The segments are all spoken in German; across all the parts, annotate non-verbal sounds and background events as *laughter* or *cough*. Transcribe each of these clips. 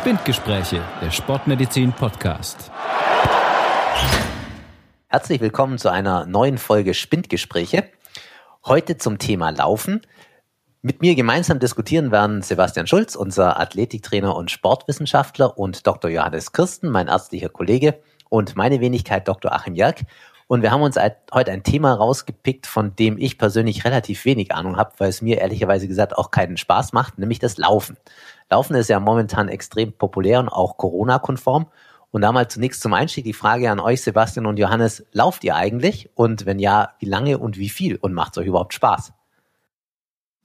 Spindgespräche, der Sportmedizin Podcast. Herzlich willkommen zu einer neuen Folge Spindgespräche. Heute zum Thema Laufen. Mit mir gemeinsam diskutieren werden Sebastian Schulz, unser Athletiktrainer und Sportwissenschaftler, und Dr. Johannes Kirsten, mein ärztlicher Kollege, und meine Wenigkeit Dr. Achim Jerk. Und wir haben uns heute ein Thema rausgepickt, von dem ich persönlich relativ wenig Ahnung habe, weil es mir ehrlicherweise gesagt auch keinen Spaß macht, nämlich das Laufen. Laufen ist ja momentan extrem populär und auch Corona-konform. Und da mal zunächst zum Einstieg die Frage an euch, Sebastian und Johannes, lauft ihr eigentlich? Und wenn ja, wie lange und wie viel? Und macht es euch überhaupt Spaß?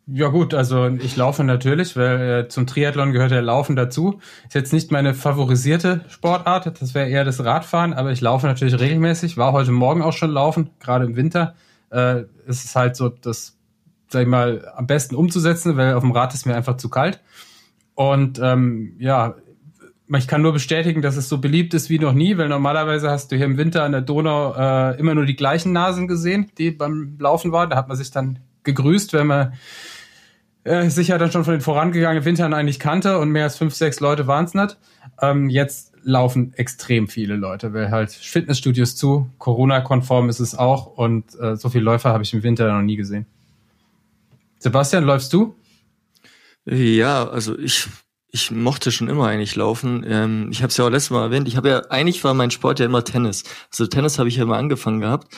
Ja gut, also ich laufe natürlich, weil äh, zum Triathlon gehört ja Laufen dazu. Ist jetzt nicht meine favorisierte Sportart, das wäre eher das Radfahren, aber ich laufe natürlich regelmäßig, war heute Morgen auch schon laufen, gerade im Winter. Äh, es ist halt so das, sag ich mal, am besten umzusetzen, weil auf dem Rad ist mir einfach zu kalt. Und ähm, ja, ich kann nur bestätigen, dass es so beliebt ist wie noch nie, weil normalerweise hast du hier im Winter an der Donau äh, immer nur die gleichen Nasen gesehen, die beim Laufen waren. Da hat man sich dann gegrüßt, wenn man äh, sich ja dann schon von den vorangegangenen Wintern eigentlich kannte und mehr als fünf, sechs Leute waren es nicht. Ähm, jetzt laufen extrem viele Leute, weil halt Fitnessstudios zu, Corona-konform ist es auch und äh, so viele Läufer habe ich im Winter noch nie gesehen. Sebastian, läufst du? Ja, also ich ich mochte schon immer eigentlich laufen. Ähm, ich habe es ja auch letztes Mal erwähnt. Ich habe ja eigentlich war mein Sport ja immer Tennis. Also Tennis habe ich ja immer angefangen gehabt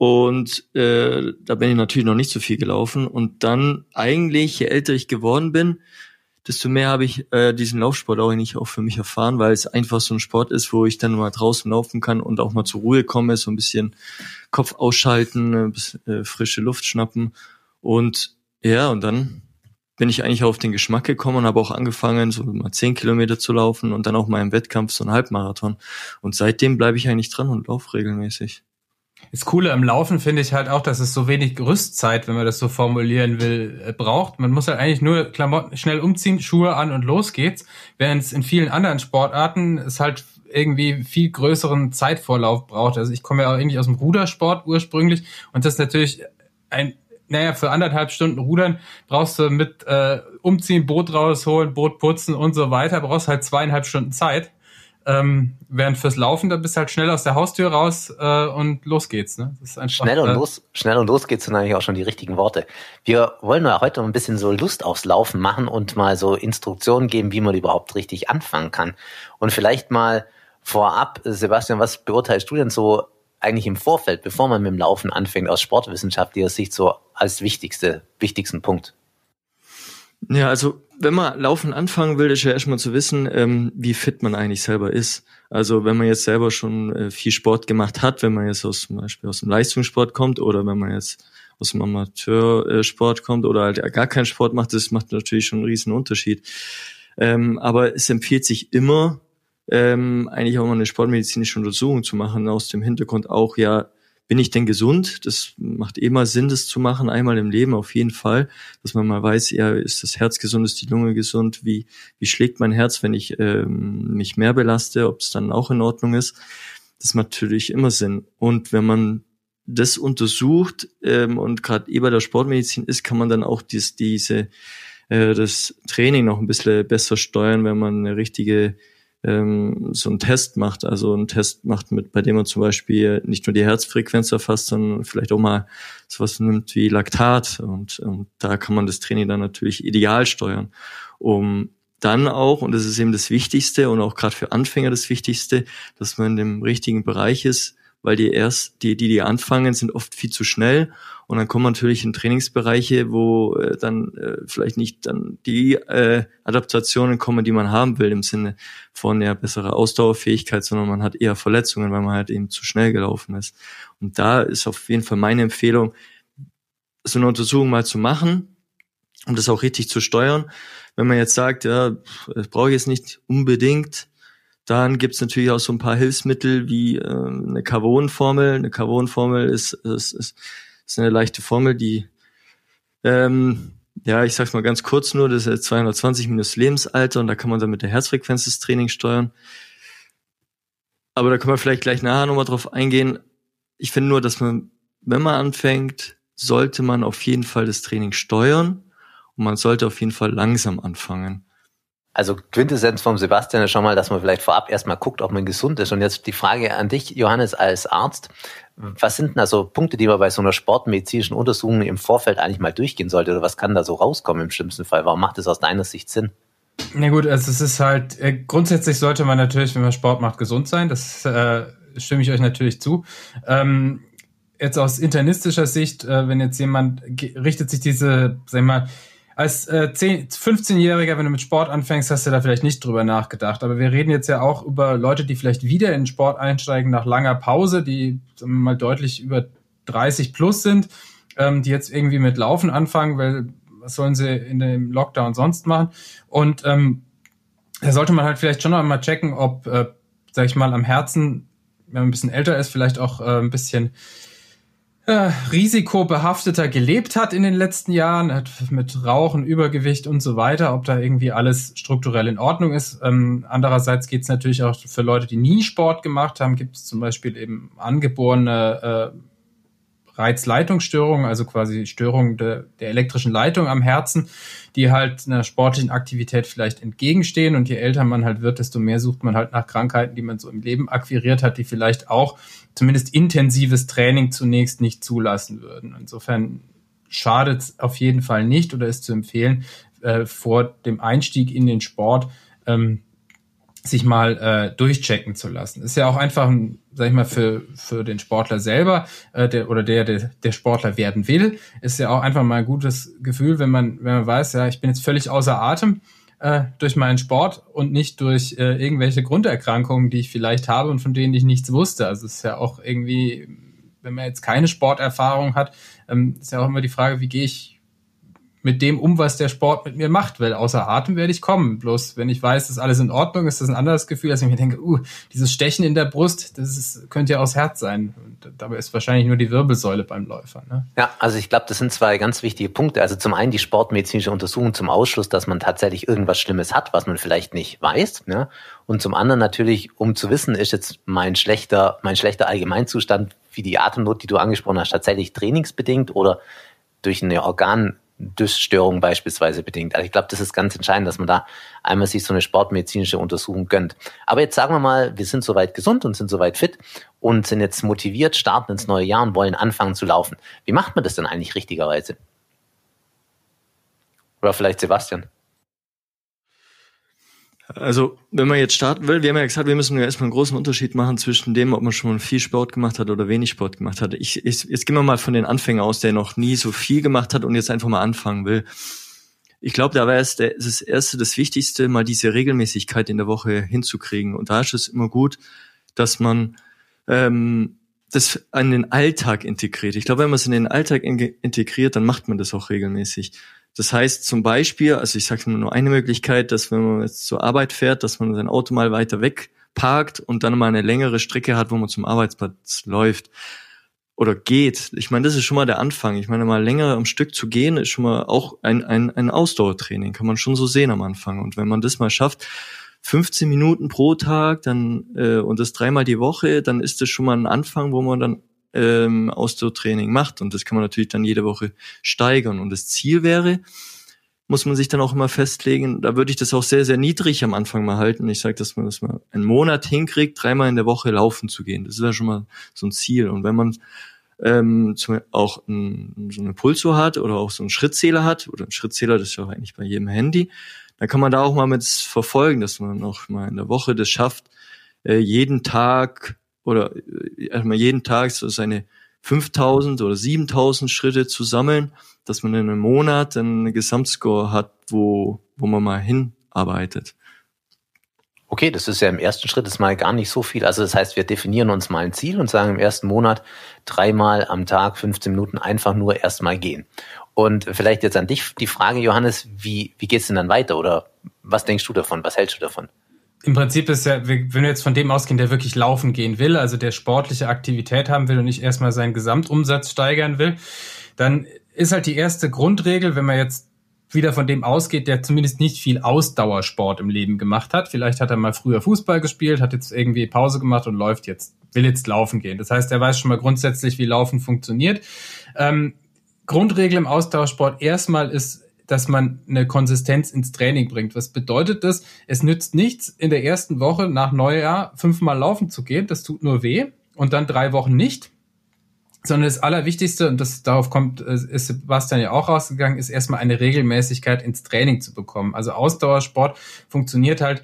und äh, da bin ich natürlich noch nicht so viel gelaufen. Und dann eigentlich, je älter ich geworden bin, desto mehr habe ich äh, diesen Laufsport auch nicht auch für mich erfahren, weil es einfach so ein Sport ist, wo ich dann mal draußen laufen kann und auch mal zur Ruhe komme, so ein bisschen Kopf ausschalten, bisschen, äh, frische Luft schnappen. Und ja, und dann bin ich eigentlich auf den Geschmack gekommen und habe auch angefangen, so mal zehn Kilometer zu laufen und dann auch mal im Wettkampf so ein Halbmarathon. Und seitdem bleibe ich eigentlich dran und laufe regelmäßig. Das Coole am Laufen finde ich halt auch, dass es so wenig Rüstzeit, wenn man das so formulieren will, äh, braucht. Man muss halt eigentlich nur Klamotten schnell umziehen, Schuhe an und los geht's. Während es in vielen anderen Sportarten es halt irgendwie viel größeren Zeitvorlauf braucht. Also ich komme ja auch irgendwie aus dem Rudersport ursprünglich und das ist natürlich ein naja, für anderthalb Stunden Rudern brauchst du mit äh, Umziehen, Boot rausholen, Boot putzen und so weiter, brauchst halt zweieinhalb Stunden Zeit. Ähm, während fürs Laufen, da bist du halt schnell aus der Haustür raus äh, und los geht's. Ne? Das ist einfach, schnell und äh, los, schnell und los geht's sind eigentlich auch schon die richtigen Worte. Wir wollen ja heute ein bisschen so Lust aufs Laufen machen und mal so Instruktionen geben, wie man überhaupt richtig anfangen kann. Und vielleicht mal vorab, Sebastian, was beurteilst du denn so eigentlich im Vorfeld, bevor man mit dem Laufen anfängt, aus sportwissenschaftlicher Sicht so als wichtigste, wichtigsten Punkt? Ja, also wenn man laufen anfangen will, ist ja erstmal zu wissen, ähm, wie fit man eigentlich selber ist. Also wenn man jetzt selber schon äh, viel Sport gemacht hat, wenn man jetzt aus zum Beispiel aus dem Leistungssport kommt oder wenn man jetzt aus dem Amateursport kommt oder halt gar keinen Sport macht, das macht natürlich schon einen riesen Unterschied. Ähm, aber es empfiehlt sich immer, ähm, eigentlich auch mal eine sportmedizinische Untersuchung zu machen, aus dem Hintergrund auch, ja, bin ich denn gesund? Das macht eh mal Sinn, das zu machen, einmal im Leben auf jeden Fall, dass man mal weiß, ja, ist das Herz gesund, ist die Lunge gesund, wie, wie schlägt mein Herz, wenn ich ähm, mich mehr belaste, ob es dann auch in Ordnung ist. Das macht natürlich immer Sinn. Und wenn man das untersucht ähm, und gerade eh bei der Sportmedizin ist, kann man dann auch dies, diese äh, das Training noch ein bisschen besser steuern, wenn man eine richtige ähm, so einen Test macht, also einen Test macht, mit bei dem man zum Beispiel nicht nur die Herzfrequenz erfasst, sondern vielleicht auch mal sowas nimmt wie Laktat. Und, und da kann man das Training dann natürlich ideal steuern, um dann auch, und das ist eben das Wichtigste und auch gerade für Anfänger das Wichtigste, dass man in dem richtigen Bereich ist, weil die erst, die, die, die anfangen, sind oft viel zu schnell und dann kommen natürlich in Trainingsbereiche, wo äh, dann äh, vielleicht nicht dann die äh, Adaptationen kommen, die man haben will im Sinne von ja bessere Ausdauerfähigkeit, sondern man hat eher Verletzungen, weil man halt eben zu schnell gelaufen ist. Und da ist auf jeden Fall meine Empfehlung, so eine Untersuchung mal zu machen um das auch richtig zu steuern. Wenn man jetzt sagt, ja, brauche ich jetzt nicht unbedingt, dann gibt's natürlich auch so ein paar Hilfsmittel wie äh, eine Carbon-Formel. Eine Carbon-Formel ist, ist, ist, ist eine leichte Formel, die, ähm, ja, ich sag's mal ganz kurz nur, das ist 220 minus Lebensalter und da kann man dann mit der Herzfrequenz das Training steuern. Aber da können wir vielleicht gleich nachher nochmal drauf eingehen. Ich finde nur, dass man, wenn man anfängt, sollte man auf jeden Fall das Training steuern und man sollte auf jeden Fall langsam anfangen. Also Quintessenz vom Sebastian ist schon mal, dass man vielleicht vorab erstmal guckt, ob man gesund ist. Und jetzt die Frage an dich, Johannes, als Arzt. Was sind denn also Punkte, die man bei so einer sportmedizinischen Untersuchung im Vorfeld eigentlich mal durchgehen sollte? Oder was kann da so rauskommen im schlimmsten Fall? Warum macht es aus deiner Sicht Sinn? Na gut, also es ist halt, äh, grundsätzlich sollte man natürlich, wenn man Sport macht, gesund sein. Das äh, stimme ich euch natürlich zu. Ähm, jetzt aus internistischer Sicht, äh, wenn jetzt jemand richtet sich diese, sag ich mal, als äh, 15-Jähriger, wenn du mit Sport anfängst, hast du da vielleicht nicht drüber nachgedacht. Aber wir reden jetzt ja auch über Leute, die vielleicht wieder in Sport einsteigen nach langer Pause, die mal deutlich über 30 plus sind, ähm, die jetzt irgendwie mit Laufen anfangen, weil was sollen sie in dem Lockdown sonst machen? Und ähm, da sollte man halt vielleicht schon noch mal checken, ob, äh, sag ich mal, am Herzen, wenn man ein bisschen älter ist, vielleicht auch äh, ein bisschen äh, risikobehafteter gelebt hat in den letzten Jahren, mit Rauchen, Übergewicht und so weiter, ob da irgendwie alles strukturell in Ordnung ist. Ähm, andererseits geht es natürlich auch für Leute, die nie Sport gemacht haben, gibt es zum Beispiel eben angeborene äh, Reizleitungsstörungen, also quasi Störungen de, der elektrischen Leitung am Herzen, die halt einer sportlichen Aktivität vielleicht entgegenstehen. Und je älter man halt wird, desto mehr sucht man halt nach Krankheiten, die man so im Leben akquiriert hat, die vielleicht auch zumindest intensives Training zunächst nicht zulassen würden. Insofern schadet es auf jeden Fall nicht oder ist zu empfehlen, äh, vor dem Einstieg in den Sport ähm, sich mal äh, durchchecken zu lassen. Ist ja auch einfach, sag ich mal, für, für den Sportler selber äh, der, oder der, der, der Sportler werden will, ist ja auch einfach mal ein gutes Gefühl, wenn man, wenn man weiß, ja, ich bin jetzt völlig außer Atem äh, durch meinen Sport und nicht durch äh, irgendwelche Grunderkrankungen, die ich vielleicht habe und von denen ich nichts wusste. Also es ist ja auch irgendwie, wenn man jetzt keine Sporterfahrung hat, ähm, ist ja auch immer die Frage, wie gehe ich mit dem um, was der Sport mit mir macht, weil außer Atem werde ich kommen. Bloß wenn ich weiß, dass alles in Ordnung ist, ist das ein anderes Gefühl, dass ich mir denke, uh, dieses Stechen in der Brust, das ist, könnte ja aus Herz sein. Und dabei ist wahrscheinlich nur die Wirbelsäule beim Läufer. Ne? Ja, also ich glaube, das sind zwei ganz wichtige Punkte. Also zum einen die sportmedizinische Untersuchung zum Ausschluss, dass man tatsächlich irgendwas Schlimmes hat, was man vielleicht nicht weiß. Ne? Und zum anderen natürlich, um zu wissen, ist jetzt mein schlechter, mein schlechter Allgemeinzustand wie die Atemnot, die du angesprochen hast, tatsächlich trainingsbedingt oder durch eine Organ Dysstörung beispielsweise bedingt. Also ich glaube, das ist ganz entscheidend, dass man da einmal sich so eine sportmedizinische Untersuchung gönnt. Aber jetzt sagen wir mal, wir sind soweit gesund und sind soweit fit und sind jetzt motiviert, starten ins neue Jahr und wollen anfangen zu laufen. Wie macht man das denn eigentlich richtigerweise? Oder vielleicht Sebastian? Also, wenn man jetzt starten will, wir haben ja gesagt, wir müssen ja erstmal einen großen Unterschied machen zwischen dem, ob man schon viel Sport gemacht hat oder wenig Sport gemacht hat. Ich, ich, jetzt gehen wir mal von den Anfängern aus, der noch nie so viel gemacht hat und jetzt einfach mal anfangen will. Ich glaube, da wäre es das Erste, das Wichtigste, mal diese Regelmäßigkeit in der Woche hinzukriegen. Und da ist es immer gut, dass man ähm, das an den Alltag integriert. Ich glaube, wenn man es in den Alltag in integriert, dann macht man das auch regelmäßig. Das heißt zum Beispiel, also ich sage nur eine Möglichkeit, dass wenn man jetzt zur Arbeit fährt, dass man sein Auto mal weiter weg parkt und dann mal eine längere Strecke hat, wo man zum Arbeitsplatz läuft oder geht. Ich meine, das ist schon mal der Anfang. Ich meine, mal länger am Stück zu gehen, ist schon mal auch ein, ein, ein Ausdauertraining, kann man schon so sehen am Anfang. Und wenn man das mal schafft, 15 Minuten pro Tag, dann äh, und das dreimal die Woche, dann ist das schon mal ein Anfang, wo man dann ähm, Ausdauertraining macht. Und das kann man natürlich dann jede Woche steigern. Und das Ziel wäre, muss man sich dann auch immer festlegen, da würde ich das auch sehr, sehr niedrig am Anfang mal halten. Ich sage, dass man das mal einen Monat hinkriegt, dreimal in der Woche laufen zu gehen. Das wäre schon mal so ein Ziel. Und wenn man ähm, zum, auch ein, so eine Pulso hat oder auch so einen Schrittzähler hat, oder ein Schrittzähler, das ist ja auch eigentlich bei jedem Handy, dann kann man da auch mal mit verfolgen, dass man auch mal in der Woche das schafft, äh, jeden Tag oder erstmal jeden Tag so seine 5000 oder 7000 Schritte zu sammeln, dass man in einem Monat einen Gesamtscore hat, wo, wo man mal hinarbeitet. Okay, das ist ja im ersten Schritt ist mal gar nicht so viel. Also das heißt, wir definieren uns mal ein Ziel und sagen im ersten Monat dreimal am Tag 15 Minuten einfach nur erstmal gehen. Und vielleicht jetzt an dich die Frage, Johannes, wie, wie geht's denn dann weiter? Oder was denkst du davon? Was hältst du davon? Im Prinzip ist ja, wenn wir jetzt von dem ausgehen, der wirklich laufen gehen will, also der sportliche Aktivität haben will und nicht erstmal seinen Gesamtumsatz steigern will, dann ist halt die erste Grundregel, wenn man jetzt wieder von dem ausgeht, der zumindest nicht viel Ausdauersport im Leben gemacht hat. Vielleicht hat er mal früher Fußball gespielt, hat jetzt irgendwie Pause gemacht und läuft jetzt, will jetzt laufen gehen. Das heißt, er weiß schon mal grundsätzlich, wie Laufen funktioniert. Ähm, Grundregel im Ausdauersport erstmal ist dass man eine Konsistenz ins Training bringt. Was bedeutet das? Es nützt nichts, in der ersten Woche nach Neujahr fünfmal laufen zu gehen. Das tut nur weh. Und dann drei Wochen nicht. Sondern das Allerwichtigste, und das darauf kommt, äh, ist Sebastian ja auch rausgegangen, ist erstmal eine Regelmäßigkeit ins Training zu bekommen. Also Ausdauersport funktioniert halt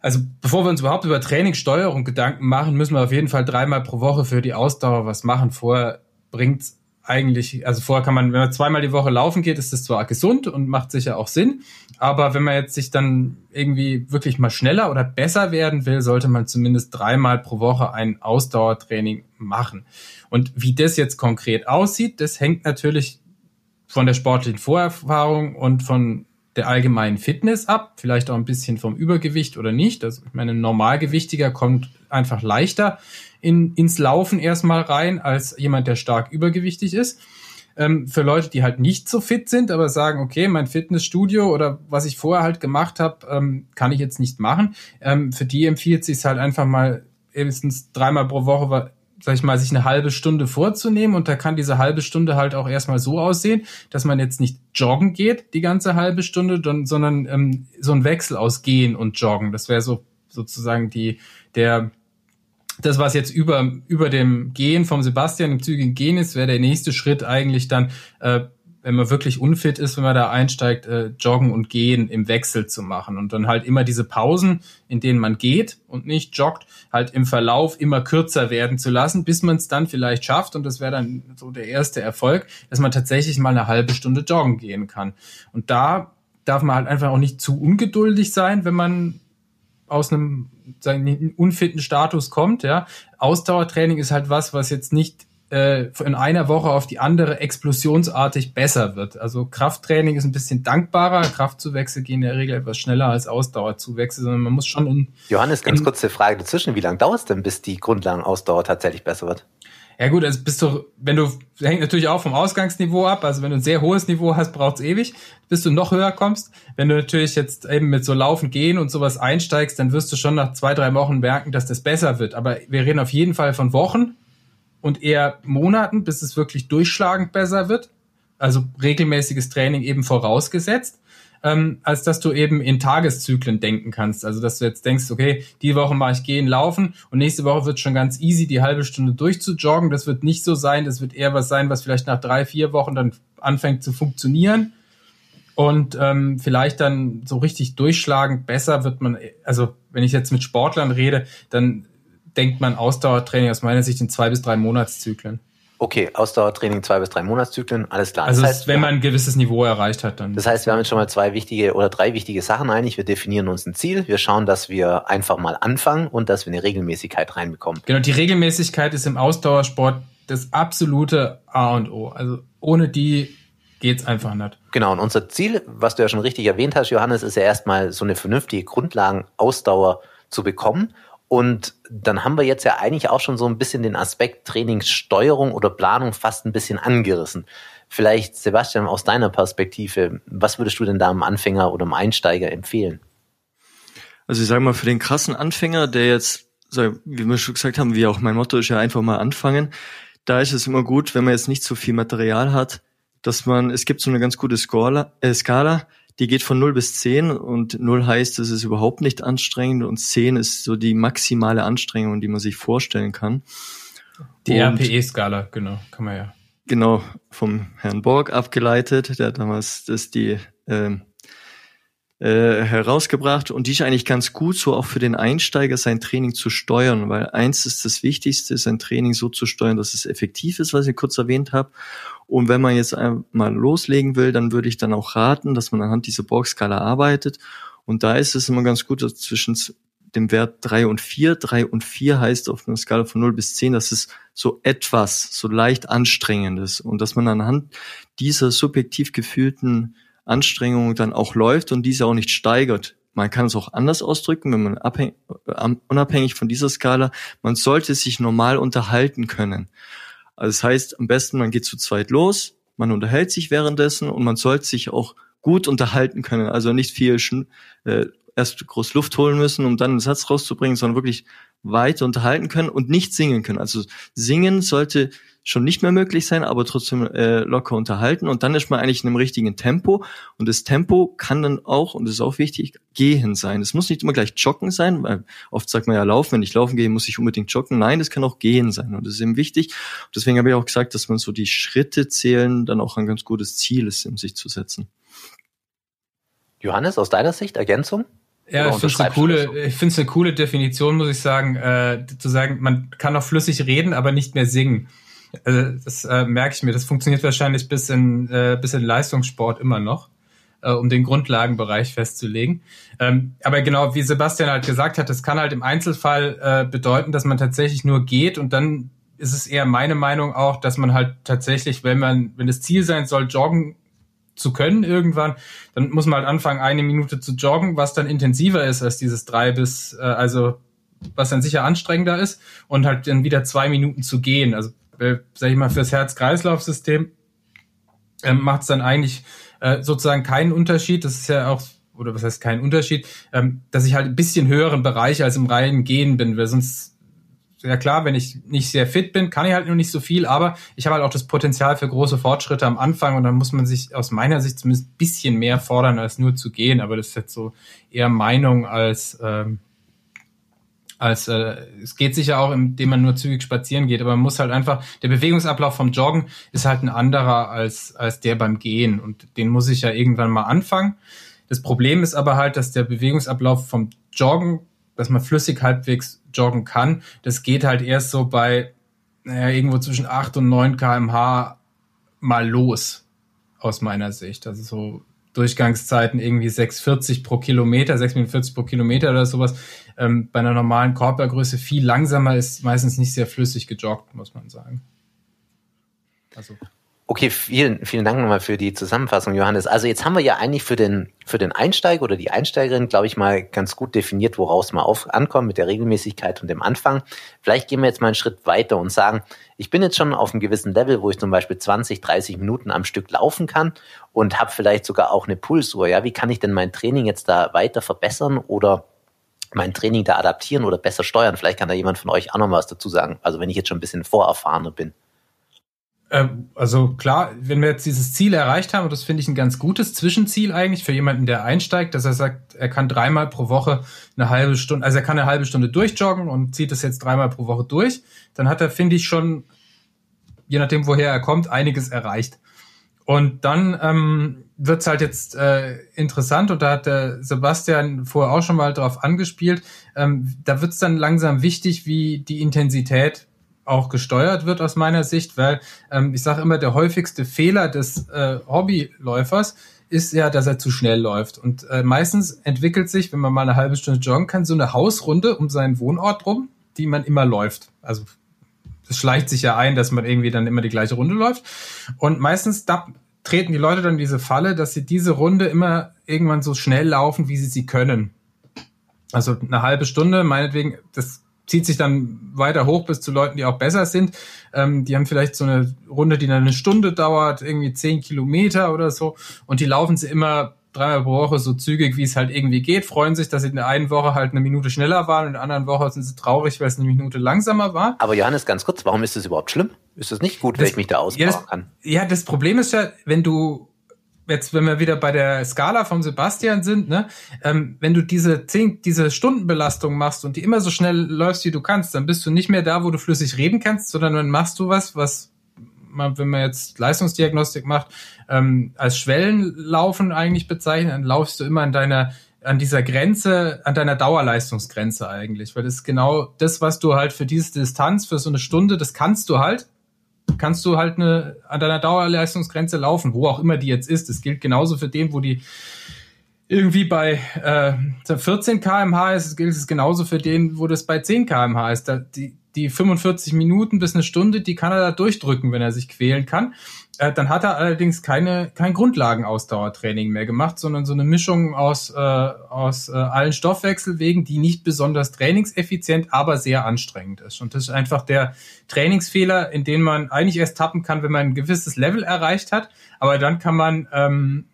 also bevor wir uns überhaupt über Trainingssteuerung Gedanken machen, müssen wir auf jeden Fall dreimal pro Woche für die Ausdauer was machen. Vorher bringt eigentlich, also vorher kann man, wenn man zweimal die Woche laufen geht, ist das zwar gesund und macht sicher auch Sinn, aber wenn man jetzt sich dann irgendwie wirklich mal schneller oder besser werden will, sollte man zumindest dreimal pro Woche ein Ausdauertraining machen. Und wie das jetzt konkret aussieht, das hängt natürlich von der sportlichen Vorerfahrung und von der allgemeinen Fitness ab, vielleicht auch ein bisschen vom Übergewicht oder nicht. Also ich meine, ein Normalgewichtiger kommt einfach leichter in, ins Laufen erstmal rein als jemand, der stark übergewichtig ist. Ähm, für Leute, die halt nicht so fit sind, aber sagen, okay, mein Fitnessstudio oder was ich vorher halt gemacht habe, ähm, kann ich jetzt nicht machen. Ähm, für die empfiehlt sich halt einfach mal mindestens dreimal pro Woche sag ich mal, sich eine halbe Stunde vorzunehmen und da kann diese halbe Stunde halt auch erstmal so aussehen, dass man jetzt nicht joggen geht die ganze halbe Stunde, sondern ähm, so ein Wechsel aus Gehen und Joggen. Das wäre so sozusagen die der das, was jetzt über, über dem Gehen vom Sebastian im zügigen Gehen ist, wäre der nächste Schritt eigentlich dann, äh, wenn man wirklich unfit ist, wenn man da einsteigt, äh, Joggen und Gehen im Wechsel zu machen und dann halt immer diese Pausen, in denen man geht und nicht joggt, halt im Verlauf immer kürzer werden zu lassen, bis man es dann vielleicht schafft und das wäre dann so der erste Erfolg, dass man tatsächlich mal eine halbe Stunde joggen gehen kann. Und da darf man halt einfach auch nicht zu ungeduldig sein, wenn man aus einem sagen, unfitten Status kommt. Ja, Ausdauertraining ist halt was, was jetzt nicht äh, in einer Woche auf die andere explosionsartig besser wird. Also Krafttraining ist ein bisschen dankbarer. Kraftzuwächse gehen in der Regel etwas schneller als Ausdauerzuwächse, sondern man muss schon in. Johannes, ganz kurze Frage dazwischen. Wie lange dauert es denn, bis die Grundlagenausdauer tatsächlich besser wird? Ja gut, also bist du, wenn du, hängt natürlich auch vom Ausgangsniveau ab, also wenn du ein sehr hohes Niveau hast, braucht's ewig, bis du noch höher kommst. Wenn du natürlich jetzt eben mit so Laufen gehen und sowas einsteigst, dann wirst du schon nach zwei, drei Wochen merken, dass das besser wird. Aber wir reden auf jeden Fall von Wochen und eher Monaten, bis es wirklich durchschlagend besser wird. Also regelmäßiges Training eben vorausgesetzt ähm, als dass du eben in Tageszyklen denken kannst. Also dass du jetzt denkst, okay, die Woche mache ich gehen, laufen und nächste Woche wird schon ganz easy, die halbe Stunde durchzujoggen. Das wird nicht so sein. Das wird eher was sein, was vielleicht nach drei, vier Wochen dann anfängt zu funktionieren. Und ähm, vielleicht dann so richtig durchschlagend besser wird man, also wenn ich jetzt mit Sportlern rede, dann denkt man Ausdauertraining aus meiner Sicht in zwei bis drei Monatszyklen. Okay, Ausdauertraining zwei bis drei Monatszyklen, alles klar. Also das heißt, wenn man ein gewisses Niveau erreicht hat, dann. Das heißt, wir haben jetzt schon mal zwei wichtige oder drei wichtige Sachen einig. Wir definieren uns ein Ziel, wir schauen, dass wir einfach mal anfangen und dass wir eine Regelmäßigkeit reinbekommen. Genau, die Regelmäßigkeit ist im Ausdauersport das absolute A und O. Also ohne die geht's einfach nicht. Genau, und unser Ziel, was du ja schon richtig erwähnt hast, Johannes, ist ja erstmal so eine vernünftige Grundlagenausdauer zu bekommen. Und dann haben wir jetzt ja eigentlich auch schon so ein bisschen den Aspekt Trainingssteuerung oder Planung fast ein bisschen angerissen. Vielleicht, Sebastian, aus deiner Perspektive, was würdest du denn da einem Anfänger oder einem Einsteiger empfehlen? Also ich sage mal, für den krassen Anfänger, der jetzt, wie wir schon gesagt haben, wie auch mein Motto ist ja einfach mal anfangen, da ist es immer gut, wenn man jetzt nicht so viel Material hat, dass man, es gibt so eine ganz gute Skala, äh, Skala die geht von 0 bis 10 und 0 heißt, es ist überhaupt nicht anstrengend und 10 ist so die maximale Anstrengung, die man sich vorstellen kann. Die RPE-Skala, genau, kann man ja. Genau, vom Herrn Borg abgeleitet, der hat damals das die äh, äh, herausgebracht und die ist eigentlich ganz gut, so auch für den Einsteiger sein Training zu steuern, weil eins ist das Wichtigste, sein Training so zu steuern, dass es effektiv ist, was ich kurz erwähnt habe. Und wenn man jetzt mal loslegen will, dann würde ich dann auch raten, dass man anhand dieser Borg-Skala arbeitet. Und da ist es immer ganz gut, dass zwischen dem Wert drei und vier, drei und vier heißt auf einer Skala von 0 bis 10, dass es so etwas, so leicht anstrengend ist. Und dass man anhand dieser subjektiv gefühlten Anstrengung dann auch läuft und diese auch nicht steigert. Man kann es auch anders ausdrücken, wenn man abhäng, unabhängig von dieser Skala, man sollte sich normal unterhalten können. Also das heißt, am besten man geht zu zweit los, man unterhält sich währenddessen und man sollte sich auch gut unterhalten können. Also nicht viel äh, erst groß Luft holen müssen, um dann einen Satz rauszubringen, sondern wirklich weiter unterhalten können und nicht singen können. Also singen sollte schon nicht mehr möglich sein, aber trotzdem äh, locker unterhalten. Und dann ist man eigentlich in einem richtigen Tempo. Und das Tempo kann dann auch, und das ist auch wichtig, gehen sein. Es muss nicht immer gleich joggen sein, weil oft sagt man ja laufen, wenn ich laufen gehe, muss ich unbedingt joggen. Nein, das kann auch gehen sein. Und das ist eben wichtig. deswegen habe ich auch gesagt, dass man so die Schritte zählen dann auch ein ganz gutes Ziel ist, um sich zu setzen. Johannes, aus deiner Sicht, Ergänzung? Ja, ich finde es eine coole, ich finde es eine coole Definition, muss ich sagen, äh, zu sagen, man kann auch flüssig reden, aber nicht mehr singen. Also das äh, merke ich mir. Das funktioniert wahrscheinlich bis in äh, bis in Leistungssport immer noch, äh, um den Grundlagenbereich festzulegen. Ähm, aber genau wie Sebastian halt gesagt hat, das kann halt im Einzelfall äh, bedeuten, dass man tatsächlich nur geht und dann ist es eher meine Meinung auch, dass man halt tatsächlich, wenn man, wenn das Ziel sein soll, joggen zu können irgendwann, dann muss man halt anfangen, eine Minute zu joggen, was dann intensiver ist als dieses drei bis, äh, also was dann sicher anstrengender ist und halt dann wieder zwei Minuten zu gehen. Also, äh, sag ich mal, fürs Herz-Kreislauf-System äh, macht es dann eigentlich äh, sozusagen keinen Unterschied. Das ist ja auch, oder was heißt keinen Unterschied, ähm, dass ich halt ein bisschen höheren Bereich als im reinen Gehen bin, weil sonst ja klar, wenn ich nicht sehr fit bin, kann ich halt nur nicht so viel, aber ich habe halt auch das Potenzial für große Fortschritte am Anfang und dann muss man sich aus meiner Sicht zumindest ein bisschen mehr fordern, als nur zu gehen. Aber das ist jetzt so eher Meinung als ähm, als äh, es geht sicher auch, indem man nur zügig spazieren geht, aber man muss halt einfach, der Bewegungsablauf vom Joggen ist halt ein anderer als, als der beim Gehen und den muss ich ja irgendwann mal anfangen. Das Problem ist aber halt, dass der Bewegungsablauf vom Joggen dass man flüssig halbwegs joggen kann. Das geht halt erst so bei naja, irgendwo zwischen 8 und 9 kmh mal los, aus meiner Sicht. Also so Durchgangszeiten irgendwie 6,40 pro Kilometer, 6,40 pro Kilometer oder sowas. Ähm, bei einer normalen Körpergröße viel langsamer ist meistens nicht sehr flüssig gejoggt, muss man sagen. Also. Okay, vielen, vielen Dank nochmal für die Zusammenfassung, Johannes. Also jetzt haben wir ja eigentlich für den, für den Einsteiger oder die Einsteigerin, glaube ich, mal ganz gut definiert, woraus man auf, ankommt mit der Regelmäßigkeit und dem Anfang. Vielleicht gehen wir jetzt mal einen Schritt weiter und sagen, ich bin jetzt schon auf einem gewissen Level, wo ich zum Beispiel 20, 30 Minuten am Stück laufen kann und habe vielleicht sogar auch eine Pulsuhr. Ja, wie kann ich denn mein Training jetzt da weiter verbessern oder mein Training da adaptieren oder besser steuern? Vielleicht kann da jemand von euch auch noch was dazu sagen. Also wenn ich jetzt schon ein bisschen vorerfahrener bin. Ähm, also klar, wenn wir jetzt dieses Ziel erreicht haben, und das finde ich ein ganz gutes Zwischenziel eigentlich für jemanden, der einsteigt, dass er sagt, er kann dreimal pro Woche eine halbe Stunde, also er kann eine halbe Stunde durchjoggen und zieht das jetzt dreimal pro Woche durch, dann hat er, finde ich, schon, je nachdem, woher er kommt, einiges erreicht. Und dann ähm, wird es halt jetzt äh, interessant, und da hat der Sebastian vorher auch schon mal drauf angespielt, ähm, da wird es dann langsam wichtig, wie die Intensität auch gesteuert wird aus meiner Sicht, weil ähm, ich sage immer, der häufigste Fehler des äh, Hobbyläufers ist ja, dass er zu schnell läuft. Und äh, meistens entwickelt sich, wenn man mal eine halbe Stunde joggen kann, so eine Hausrunde um seinen Wohnort rum, die man immer läuft. Also es schleicht sich ja ein, dass man irgendwie dann immer die gleiche Runde läuft. Und meistens da treten die Leute dann in diese Falle, dass sie diese Runde immer irgendwann so schnell laufen, wie sie sie können. Also eine halbe Stunde, meinetwegen, das zieht sich dann weiter hoch bis zu Leuten, die auch besser sind. Ähm, die haben vielleicht so eine Runde, die dann eine Stunde dauert, irgendwie zehn Kilometer oder so. Und die laufen sie immer dreimal pro Woche so zügig, wie es halt irgendwie geht, freuen sich, dass sie in der einen Woche halt eine Minute schneller waren und in der anderen Woche sind sie traurig, weil es eine Minute langsamer war. Aber Johannes, ganz kurz, warum ist das überhaupt schlimm? Ist das nicht gut, das, wenn ich mich da ausbauen ja, kann? Ja, das Problem ist ja, wenn du jetzt, wenn wir wieder bei der Skala von Sebastian sind, ne, ähm, wenn du diese zehn, diese Stundenbelastung machst und die immer so schnell läufst, wie du kannst, dann bist du nicht mehr da, wo du flüssig reden kannst, sondern dann machst du was, was man, wenn man jetzt Leistungsdiagnostik macht, ähm, als Schwellenlaufen eigentlich bezeichnet, dann laufst du immer an deiner an dieser Grenze, an deiner Dauerleistungsgrenze eigentlich, weil das ist genau das, was du halt für diese Distanz, für so eine Stunde, das kannst du halt, kannst du halt eine, an deiner Dauerleistungsgrenze laufen, wo auch immer die jetzt ist. Das gilt genauso für den, wo die irgendwie bei äh, 14 kmh ist, gilt es genauso für den, wo das bei 10 kmh ist. Da, die, die 45 Minuten bis eine Stunde, die kann er da durchdrücken, wenn er sich quälen kann. Äh, dann hat er allerdings keine, kein Grundlagenausdauertraining mehr gemacht, sondern so eine Mischung aus, äh, aus äh, allen Stoffwechselwegen, die nicht besonders trainingseffizient, aber sehr anstrengend ist. Und das ist einfach der Trainingsfehler, in den man eigentlich erst tappen kann, wenn man ein gewisses Level erreicht hat. Aber dann kann man ähm,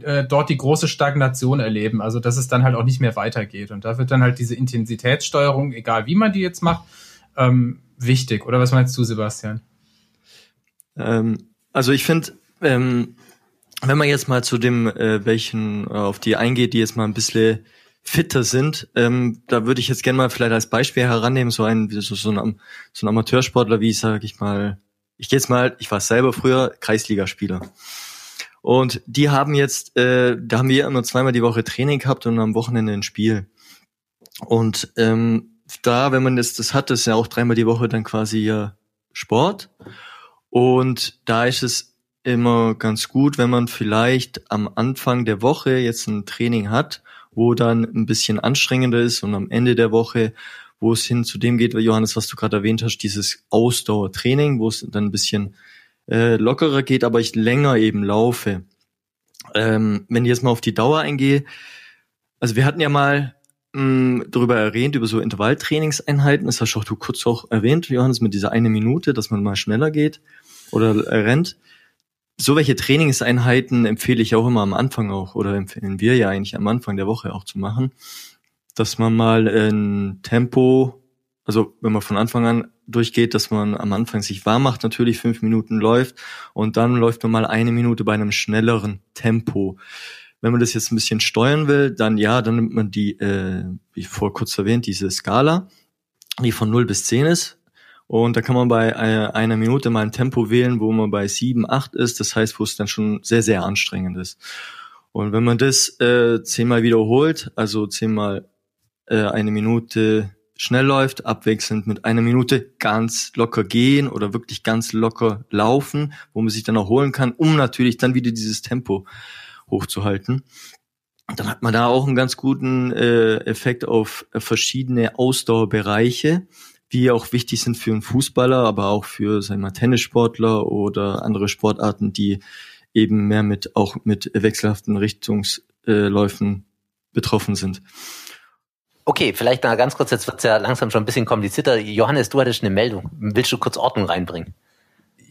äh, dort die große Stagnation erleben, also dass es dann halt auch nicht mehr weitergeht. Und da wird dann halt diese Intensitätssteuerung, egal wie man die jetzt macht, ähm, wichtig. Oder was meinst du, Sebastian? Ähm, also ich finde, ähm, wenn man jetzt mal zu dem, äh, welchen äh, auf die eingeht, die jetzt mal ein bisschen fitter sind, ähm, da würde ich jetzt gerne mal vielleicht als Beispiel herannehmen, so ein, so, so ein, so ein Amateursportler, wie sage ich mal, ich gehe jetzt mal, ich war selber früher Kreisligaspieler. Und die haben jetzt, äh, da haben wir immer zweimal die Woche Training gehabt und am Wochenende ein Spiel. Und ähm, da, wenn man das, das hat, das ist ja auch dreimal die Woche dann quasi ja Sport. Und da ist es immer ganz gut, wenn man vielleicht am Anfang der Woche jetzt ein Training hat, wo dann ein bisschen anstrengender ist und am Ende der Woche, wo es hin zu dem geht, Johannes, was du gerade erwähnt hast, dieses Ausdauertraining, wo es dann ein bisschen äh, lockerer geht, aber ich länger eben laufe. Ähm, wenn ich jetzt mal auf die Dauer eingehe, also wir hatten ja mal mh, darüber erwähnt, über so Intervalltrainingseinheiten, das hast auch du kurz auch erwähnt, Johannes, mit dieser eine Minute, dass man mal schneller geht oder rennt. So welche Trainingseinheiten empfehle ich auch immer am Anfang auch, oder empfehlen wir ja eigentlich am Anfang der Woche auch zu machen, dass man mal ein Tempo, also wenn man von Anfang an durchgeht, dass man am Anfang sich warm macht, natürlich fünf Minuten läuft und dann läuft man mal eine Minute bei einem schnelleren Tempo. Wenn man das jetzt ein bisschen steuern will, dann ja, dann nimmt man die, äh, wie vor kurz erwähnt, diese Skala, die von 0 bis 10 ist. Und da kann man bei äh, einer Minute mal ein Tempo wählen, wo man bei 7, 8 ist. Das heißt, wo es dann schon sehr, sehr anstrengend ist. Und wenn man das äh, zehnmal wiederholt, also zehnmal äh, eine Minute schnell läuft, abwechselnd mit einer Minute ganz locker gehen oder wirklich ganz locker laufen, wo man sich dann auch holen kann, um natürlich dann wieder dieses Tempo hochzuhalten. Dann hat man da auch einen ganz guten äh, Effekt auf verschiedene Ausdauerbereiche, die auch wichtig sind für einen Fußballer, aber auch für, sagen wir mal, Tennissportler oder andere Sportarten, die eben mehr mit auch mit wechselhaften Richtungsläufen betroffen sind. Okay, vielleicht mal ganz kurz, jetzt wird's ja langsam schon ein bisschen komplizierter. Johannes, du hattest eine Meldung. Willst du kurz Ordnung reinbringen?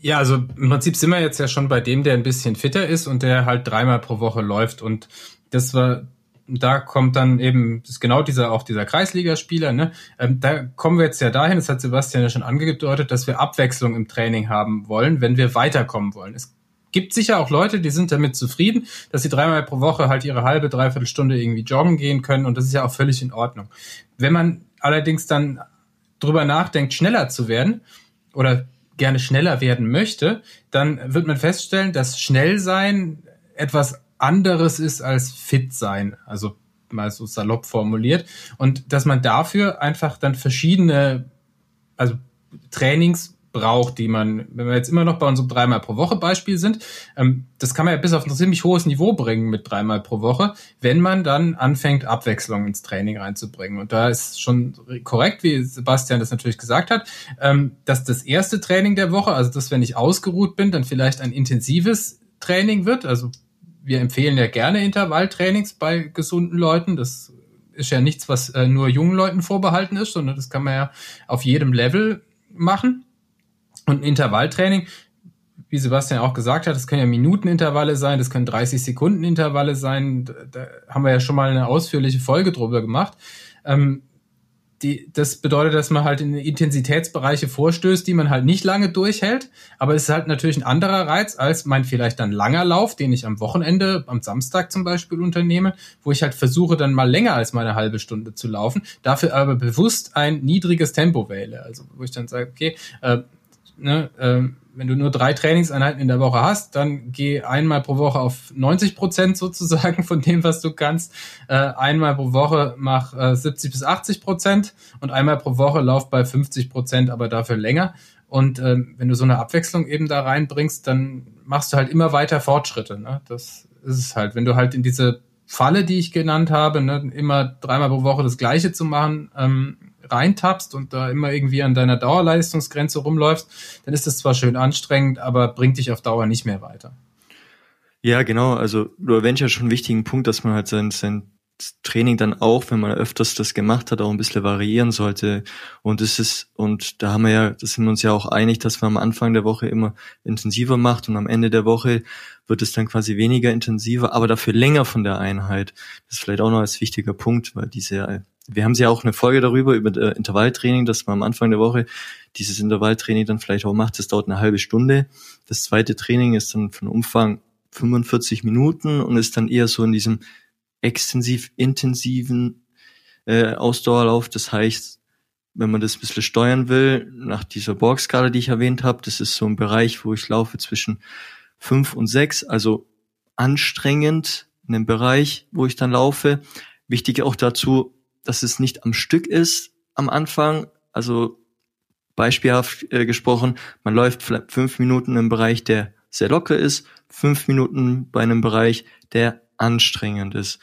Ja, also im Prinzip sind wir jetzt ja schon bei dem, der ein bisschen fitter ist und der halt dreimal pro Woche läuft. Und das war, da kommt dann eben, das ist genau dieser, auch dieser Kreisligaspieler, ne? Ähm, da kommen wir jetzt ja dahin, das hat Sebastian ja schon angedeutet, dass wir Abwechslung im Training haben wollen, wenn wir weiterkommen wollen. Es gibt sicher auch Leute, die sind damit zufrieden, dass sie dreimal pro Woche halt ihre halbe, dreiviertel Stunde irgendwie joggen gehen können und das ist ja auch völlig in Ordnung. Wenn man allerdings dann drüber nachdenkt, schneller zu werden oder gerne schneller werden möchte, dann wird man feststellen, dass schnell sein etwas anderes ist als fit sein. Also mal so salopp formuliert. Und dass man dafür einfach dann verschiedene, also Trainings braucht, die man, wenn wir jetzt immer noch bei unserem dreimal pro Woche Beispiel sind, ähm, das kann man ja bis auf ein ziemlich hohes Niveau bringen mit dreimal pro Woche, wenn man dann anfängt, Abwechslung ins Training reinzubringen. Und da ist schon korrekt, wie Sebastian das natürlich gesagt hat, ähm, dass das erste Training der Woche, also das, wenn ich ausgeruht bin, dann vielleicht ein intensives Training wird. Also wir empfehlen ja gerne Intervalltrainings bei gesunden Leuten. Das ist ja nichts, was äh, nur jungen Leuten vorbehalten ist, sondern das kann man ja auf jedem Level machen. Und ein Intervalltraining, wie Sebastian auch gesagt hat, das können ja Minutenintervalle sein, das können 30 Sekunden Intervalle sein. Da haben wir ja schon mal eine ausführliche Folge drüber gemacht. Ähm, die, das bedeutet, dass man halt in Intensitätsbereiche vorstößt, die man halt nicht lange durchhält. Aber es ist halt natürlich ein anderer Reiz als mein vielleicht dann langer Lauf, den ich am Wochenende, am Samstag zum Beispiel unternehme, wo ich halt versuche, dann mal länger als meine halbe Stunde zu laufen, dafür aber bewusst ein niedriges Tempo wähle. Also wo ich dann sage, okay, äh, ne, ähm, wenn du nur drei Trainingseinheiten in der Woche hast, dann geh einmal pro Woche auf 90 Prozent sozusagen von dem, was du kannst. Äh, einmal pro Woche mach äh, 70 bis 80 Prozent und einmal pro Woche lauf bei 50 Prozent, aber dafür länger. Und ähm, wenn du so eine Abwechslung eben da reinbringst, dann machst du halt immer weiter Fortschritte. Ne? Das ist es halt. Wenn du halt in diese Falle, die ich genannt habe, ne, immer dreimal pro Woche das Gleiche zu machen, ähm, reintappst und da immer irgendwie an deiner Dauerleistungsgrenze rumläufst, dann ist das zwar schön anstrengend, aber bringt dich auf Dauer nicht mehr weiter. Ja, genau. Also du erwähnst ja schon einen wichtigen Punkt, dass man halt sein, sein Training dann auch, wenn man öfters das gemacht hat, auch ein bisschen variieren sollte. Und es ist, und da haben wir ja, da sind wir uns ja auch einig, dass man am Anfang der Woche immer intensiver macht und am Ende der Woche wird es dann quasi weniger intensiver, aber dafür länger von der Einheit. Das ist vielleicht auch noch als wichtiger Punkt, weil diese wir haben ja auch eine Folge darüber, über äh, Intervalltraining, dass man am Anfang der Woche dieses Intervalltraining dann vielleicht auch macht. Das dauert eine halbe Stunde. Das zweite Training ist dann von Umfang 45 Minuten und ist dann eher so in diesem extensiv intensiven äh, Ausdauerlauf. Das heißt, wenn man das ein bisschen steuern will, nach dieser Borg-Skala, die ich erwähnt habe, das ist so ein Bereich, wo ich laufe zwischen fünf und sechs, also anstrengend in einem Bereich, wo ich dann laufe. Wichtig auch dazu, dass es nicht am Stück ist am Anfang. Also beispielhaft äh, gesprochen, man läuft vielleicht fünf Minuten im Bereich, der sehr locker ist, fünf Minuten bei einem Bereich, der anstrengend ist.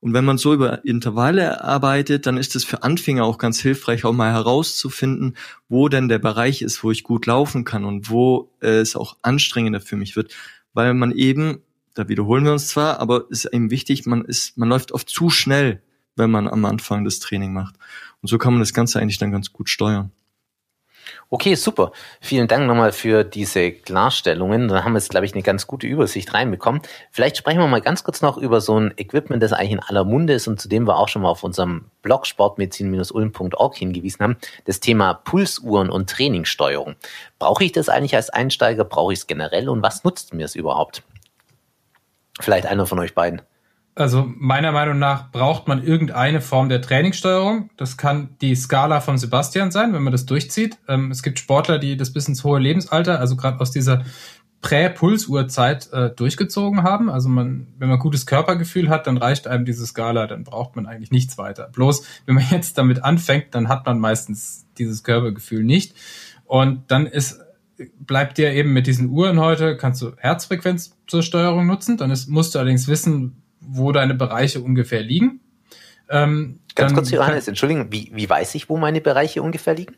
Und wenn man so über Intervalle arbeitet, dann ist es für Anfänger auch ganz hilfreich, auch mal herauszufinden, wo denn der Bereich ist, wo ich gut laufen kann und wo äh, es auch anstrengender für mich wird. Weil man eben, da wiederholen wir uns zwar, aber es ist eben wichtig, man ist, man läuft oft zu schnell, wenn man am Anfang das Training macht. Und so kann man das Ganze eigentlich dann ganz gut steuern. Okay, super. Vielen Dank nochmal für diese Klarstellungen. Dann haben wir jetzt, glaube ich, eine ganz gute Übersicht reinbekommen. Vielleicht sprechen wir mal ganz kurz noch über so ein Equipment, das eigentlich in aller Munde ist und zu dem wir auch schon mal auf unserem Blog sportmedizin-ulm.org hingewiesen haben. Das Thema Pulsuhren und Trainingssteuerung. Brauche ich das eigentlich als Einsteiger? Brauche ich es generell? Und was nutzt mir es überhaupt? Vielleicht einer von euch beiden. Also meiner Meinung nach braucht man irgendeine Form der Trainingssteuerung. Das kann die Skala von Sebastian sein, wenn man das durchzieht. Ähm, es gibt Sportler, die das bis ins hohe Lebensalter, also gerade aus dieser Prä-Pulsuhrzeit äh, durchgezogen haben. Also man, wenn man gutes Körpergefühl hat, dann reicht einem diese Skala, dann braucht man eigentlich nichts weiter. Bloß, wenn man jetzt damit anfängt, dann hat man meistens dieses Körpergefühl nicht. Und dann ist bleibt dir eben mit diesen Uhren heute, kannst du Herzfrequenz zur Steuerung nutzen. Dann ist, musst du allerdings wissen, wo deine Bereiche ungefähr liegen. Ähm, Ganz kurz, Johannes, Entschuldigung, wie, wie weiß ich, wo meine Bereiche ungefähr liegen?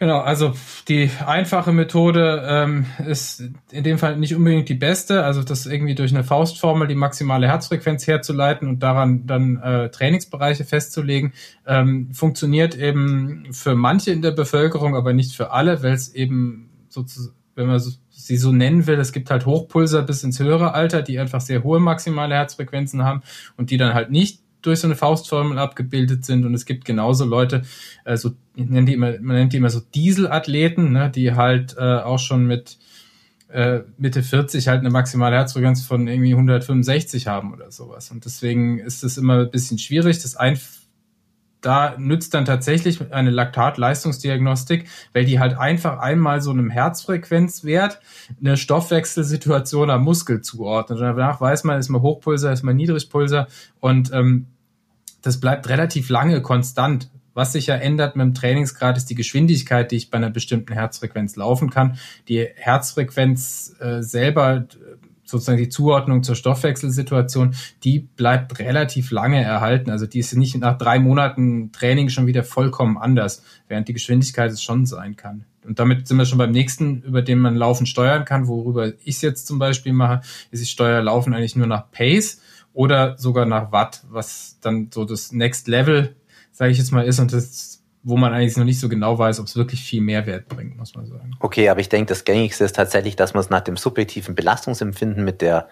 Genau, also die einfache Methode ähm, ist in dem Fall nicht unbedingt die beste, also das irgendwie durch eine Faustformel die maximale Herzfrequenz herzuleiten und daran dann äh, Trainingsbereiche festzulegen, ähm, funktioniert eben für manche in der Bevölkerung, aber nicht für alle, weil es eben sozusagen, wenn man so sie so nennen will, es gibt halt Hochpulser bis ins höhere Alter, die einfach sehr hohe maximale Herzfrequenzen haben und die dann halt nicht durch so eine Faustformel abgebildet sind und es gibt genauso Leute, also nennt die immer, man nennt die immer so Dieselathleten, ne, die halt äh, auch schon mit äh, Mitte 40 halt eine maximale Herzfrequenz von irgendwie 165 haben oder sowas. Und deswegen ist es immer ein bisschen schwierig. Das ein da nützt dann tatsächlich eine Laktatleistungsdiagnostik, weil die halt einfach einmal so einem Herzfrequenzwert eine Stoffwechselsituation am Muskel zuordnet. Und danach weiß man, ist man Hochpulser, ist man Niedrigpulser und ähm, das bleibt relativ lange konstant. Was sich ja ändert mit dem Trainingsgrad ist die Geschwindigkeit, die ich bei einer bestimmten Herzfrequenz laufen kann. Die Herzfrequenz äh, selber sozusagen die Zuordnung zur Stoffwechselsituation, die bleibt relativ lange erhalten. Also die ist nicht nach drei Monaten Training schon wieder vollkommen anders, während die Geschwindigkeit es schon sein kann. Und damit sind wir schon beim nächsten, über den man Laufen steuern kann, worüber ich es jetzt zum Beispiel mache, ist ich steuere Laufen eigentlich nur nach Pace oder sogar nach Watt, was dann so das Next Level, sage ich jetzt mal, ist. Und das wo man eigentlich noch nicht so genau weiß, ob es wirklich viel Mehrwert bringt, muss man sagen. Okay, aber ich denke, das Gängigste ist tatsächlich, dass man es nach dem subjektiven Belastungsempfinden mit der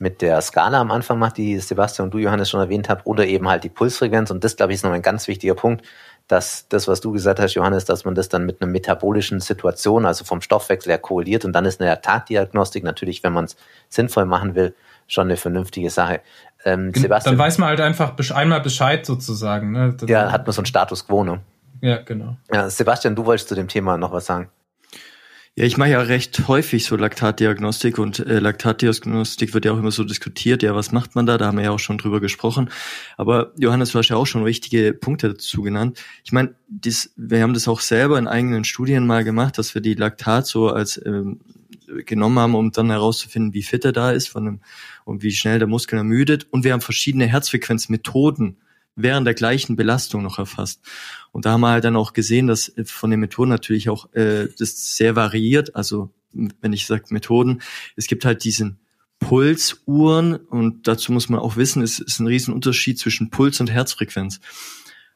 mit der Skala am Anfang macht, die Sebastian und du, Johannes, schon erwähnt habt, oder eben halt die Pulsfrequenz. Und das, glaube ich, ist noch ein ganz wichtiger Punkt, dass das, was du gesagt hast, Johannes, dass man das dann mit einer metabolischen Situation, also vom Stoffwechsel her korreliert. Und dann ist eine Tatdiagnostik natürlich, wenn man es sinnvoll machen will, schon eine vernünftige Sache. Ähm, Sebastian, dann weiß man halt einfach einmal Bescheid sozusagen. Ne? Ja, hat man so einen Status quo, ne? Ja, genau. Ja, Sebastian, du wolltest zu dem Thema noch was sagen. Ja, ich mache ja recht häufig so Laktatdiagnostik und äh, Laktatdiagnostik wird ja auch immer so diskutiert. Ja, was macht man da? Da haben wir ja auch schon drüber gesprochen. Aber Johannes, du hast ja auch schon wichtige Punkte dazu genannt. Ich meine, wir haben das auch selber in eigenen Studien mal gemacht, dass wir die Laktat so als ähm, genommen haben, um dann herauszufinden, wie fit er da ist von dem, und wie schnell der Muskel ermüdet. Und wir haben verschiedene Herzfrequenzmethoden während der gleichen Belastung noch erfasst. Und da haben wir halt dann auch gesehen, dass von den Methoden natürlich auch äh, das sehr variiert. Also wenn ich sage Methoden, es gibt halt diesen Pulsuhren und dazu muss man auch wissen, es ist ein Riesenunterschied zwischen Puls und Herzfrequenz.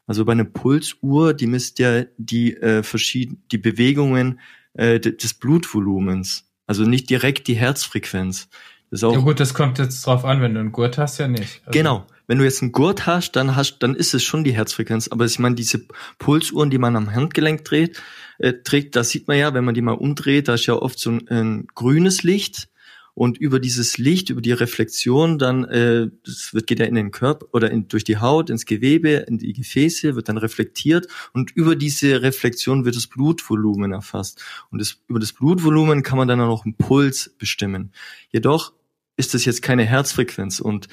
Also bei einer Pulsuhr, die misst ja die äh, verschiedenen die Bewegungen äh, des Blutvolumens, also nicht direkt die Herzfrequenz. Das ist auch ja gut, das kommt jetzt drauf an, wenn du einen Gurt hast, ja nicht. Also genau, wenn du jetzt einen Gurt hast, dann hast, dann ist es schon die Herzfrequenz. Aber ich meine, diese Pulsuhren, die man am Handgelenk dreht, äh, trägt, da sieht man ja, wenn man die mal umdreht, da ist ja oft so ein, ein grünes Licht und über dieses Licht, über die Reflexion, dann äh, das wird geht ja in den Körper oder in, durch die Haut ins Gewebe, in die Gefäße, wird dann reflektiert und über diese Reflexion wird das Blutvolumen erfasst und das, über das Blutvolumen kann man dann auch noch einen Puls bestimmen. Jedoch ist das jetzt keine Herzfrequenz und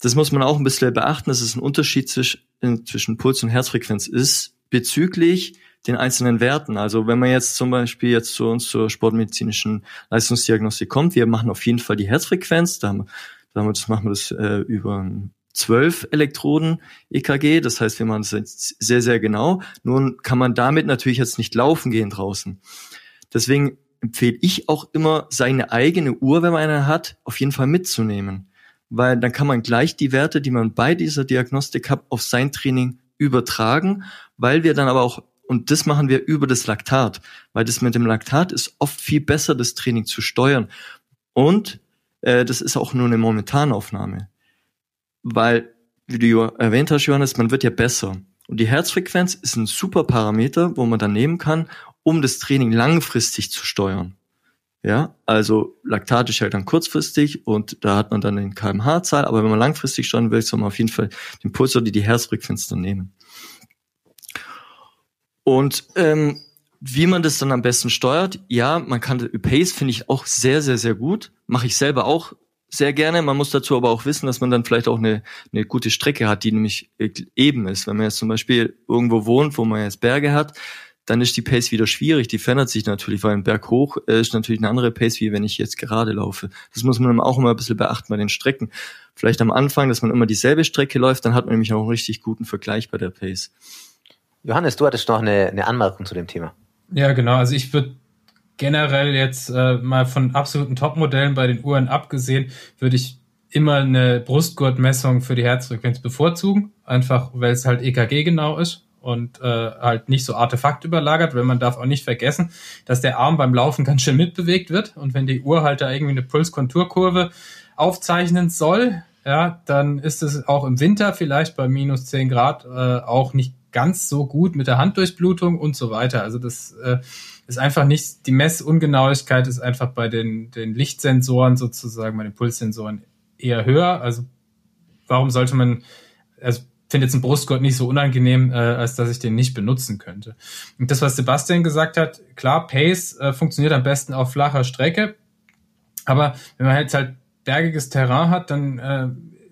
das muss man auch ein bisschen beachten, dass es ein Unterschied zwischen, zwischen Puls und Herzfrequenz ist bezüglich den einzelnen Werten. Also wenn man jetzt zum Beispiel jetzt zu uns zur sportmedizinischen Leistungsdiagnostik kommt, wir machen auf jeden Fall die Herzfrequenz, da, damit machen wir das äh, über zwölf Elektroden EKG, das heißt, wir machen das jetzt sehr, sehr genau. Nun kann man damit natürlich jetzt nicht laufen gehen draußen. Deswegen empfehle ich auch immer, seine eigene Uhr, wenn man eine hat, auf jeden Fall mitzunehmen. Weil dann kann man gleich die Werte, die man bei dieser Diagnostik hat, auf sein Training übertragen, weil wir dann aber auch und das machen wir über das Laktat, weil das mit dem Laktat ist oft viel besser, das Training zu steuern. Und äh, das ist auch nur eine Momentanaufnahme. Weil, wie du erwähnt hast, Johannes, man wird ja besser. Und die Herzfrequenz ist ein super Parameter, wo man dann nehmen kann, um das Training langfristig zu steuern. Ja, also Laktat ist halt dann kurzfristig und da hat man dann den kmh-Zahl, aber wenn man langfristig steuern will, soll man auf jeden Fall den Puls oder die Herzfrequenz dann nehmen. Und ähm, wie man das dann am besten steuert, ja, man kann Pace finde ich auch sehr, sehr, sehr gut. Mache ich selber auch sehr gerne. Man muss dazu aber auch wissen, dass man dann vielleicht auch eine, eine gute Strecke hat, die nämlich eben ist. Wenn man jetzt zum Beispiel irgendwo wohnt, wo man jetzt Berge hat, dann ist die Pace wieder schwierig. Die verändert sich natürlich, weil ein Berg hoch äh, ist natürlich eine andere Pace, wie wenn ich jetzt gerade laufe. Das muss man auch immer ein bisschen beachten bei den Strecken. Vielleicht am Anfang, dass man immer dieselbe Strecke läuft, dann hat man nämlich auch einen richtig guten Vergleich bei der Pace. Johannes, du hattest noch eine, eine Anmerkung zu dem Thema. Ja, genau. Also ich würde generell jetzt äh, mal von absoluten Topmodellen bei den Uhren abgesehen, würde ich immer eine Brustgurtmessung für die Herzfrequenz bevorzugen, einfach weil es halt EKG genau ist und äh, halt nicht so Artefakt überlagert, weil man darf auch nicht vergessen, dass der Arm beim Laufen ganz schön mitbewegt wird und wenn die Uhr halt da irgendwie eine Pulskonturkurve aufzeichnen soll, ja, dann ist es auch im Winter vielleicht bei minus 10 Grad äh, auch nicht ganz so gut mit der Handdurchblutung und so weiter. Also das äh, ist einfach nicht, die Messungenauigkeit ist einfach bei den, den Lichtsensoren sozusagen, bei den Pulssensoren eher höher. Also warum sollte man, also finde jetzt ein Brustgurt nicht so unangenehm, äh, als dass ich den nicht benutzen könnte. Und das, was Sebastian gesagt hat, klar, Pace äh, funktioniert am besten auf flacher Strecke, aber wenn man jetzt halt bergiges Terrain hat, dann äh,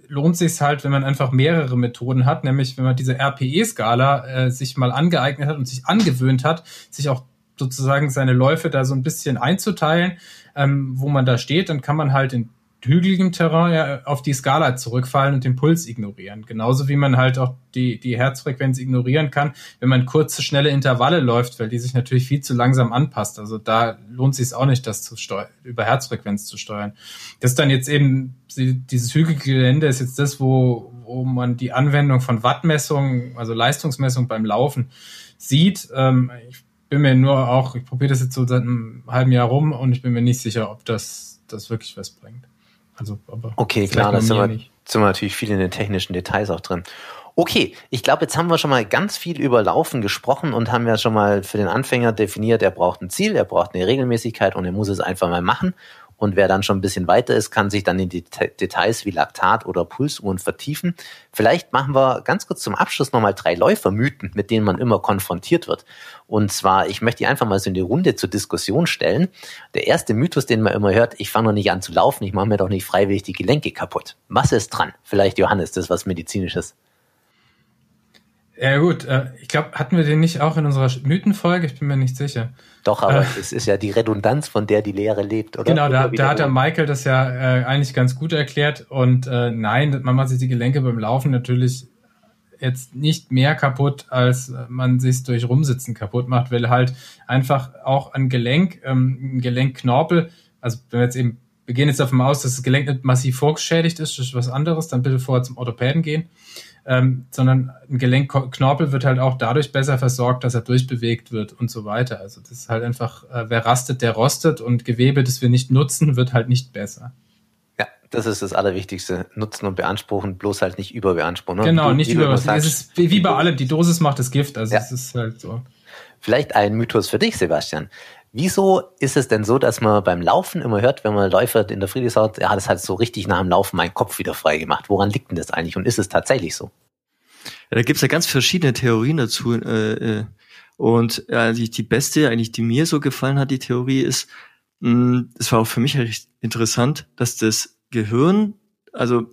lohnt sich halt, wenn man einfach mehrere Methoden hat, nämlich wenn man diese RPE-Skala äh, sich mal angeeignet hat und sich angewöhnt hat, sich auch sozusagen seine Läufe da so ein bisschen einzuteilen, ähm, wo man da steht, dann kann man halt in hügeligem Terrain ja auf die Skala zurückfallen und den Puls ignorieren. Genauso wie man halt auch die, die Herzfrequenz ignorieren kann, wenn man kurze, schnelle Intervalle läuft, weil die sich natürlich viel zu langsam anpasst. Also da lohnt sich auch nicht, das zu steuern, über Herzfrequenz zu steuern. Das dann jetzt eben, dieses hügelige Gelände ist jetzt das, wo, wo man die Anwendung von Wattmessungen, also Leistungsmessung beim Laufen sieht. Ähm, ich bin mir nur auch, ich probiere das jetzt so seit einem halben Jahr rum und ich bin mir nicht sicher, ob das, das wirklich was bringt. Also, aber okay, klar, da sind wir, sind wir natürlich viel in den technischen Details auch drin. Okay, ich glaube, jetzt haben wir schon mal ganz viel über Laufen gesprochen und haben ja schon mal für den Anfänger definiert, er braucht ein Ziel, er braucht eine Regelmäßigkeit und er muss es einfach mal machen. Und wer dann schon ein bisschen weiter ist, kann sich dann in die Details wie Laktat oder Pulsuhren vertiefen. Vielleicht machen wir ganz kurz zum Abschluss nochmal drei Läufermythen, mit denen man immer konfrontiert wird. Und zwar, ich möchte die einfach mal so in die Runde zur Diskussion stellen. Der erste Mythos, den man immer hört, ich fange noch nicht an zu laufen, ich mache mir doch nicht freiwillig die Gelenke kaputt. Was ist dran? Vielleicht, Johannes, das ist was Medizinisches. Ja gut, äh, ich glaube, hatten wir den nicht auch in unserer Mythenfolge? Ich bin mir nicht sicher. Doch, aber äh, es ist ja die Redundanz, von der die Lehre lebt, oder? Genau, da, da hat der Michael das ja äh, eigentlich ganz gut erklärt. Und äh, nein, man macht sich die Gelenke beim Laufen natürlich jetzt nicht mehr kaputt, als man sich durch Rumsitzen kaputt macht, weil halt einfach auch ein Gelenk, ähm, ein Gelenkknorpel, also wenn wir jetzt eben, wir gehen jetzt davon aus, dass das Gelenk nicht massiv vorgeschädigt ist, das ist was anderes, dann bitte vorher zum Orthopäden gehen ähm, sondern ein Gelenkknorpel wird halt auch dadurch besser versorgt, dass er durchbewegt wird und so weiter. Also das ist halt einfach, äh, wer rastet, der rostet und Gewebe, das wir nicht nutzen, wird halt nicht besser. Ja, Das ist das Allerwichtigste. Nutzen und beanspruchen, bloß halt nicht überbeanspruchen. Ne? Genau, nicht überbeanspruchen. Es ist wie, wie bei allem, die Dosis macht das Gift. Also ja. es ist halt so. Vielleicht ein Mythos für dich, Sebastian. Wieso ist es denn so, dass man beim Laufen immer hört, wenn man Läufer in der Friedrichshaus, ja, das hat so richtig nach dem Laufen meinen Kopf wieder frei gemacht. Woran liegt denn das eigentlich? Und ist es tatsächlich so? Ja, da gibt's ja ganz verschiedene Theorien dazu. Äh, äh, und ja, die, die beste, eigentlich, die mir so gefallen hat, die Theorie ist, mh, das war auch für mich recht interessant, dass das Gehirn, also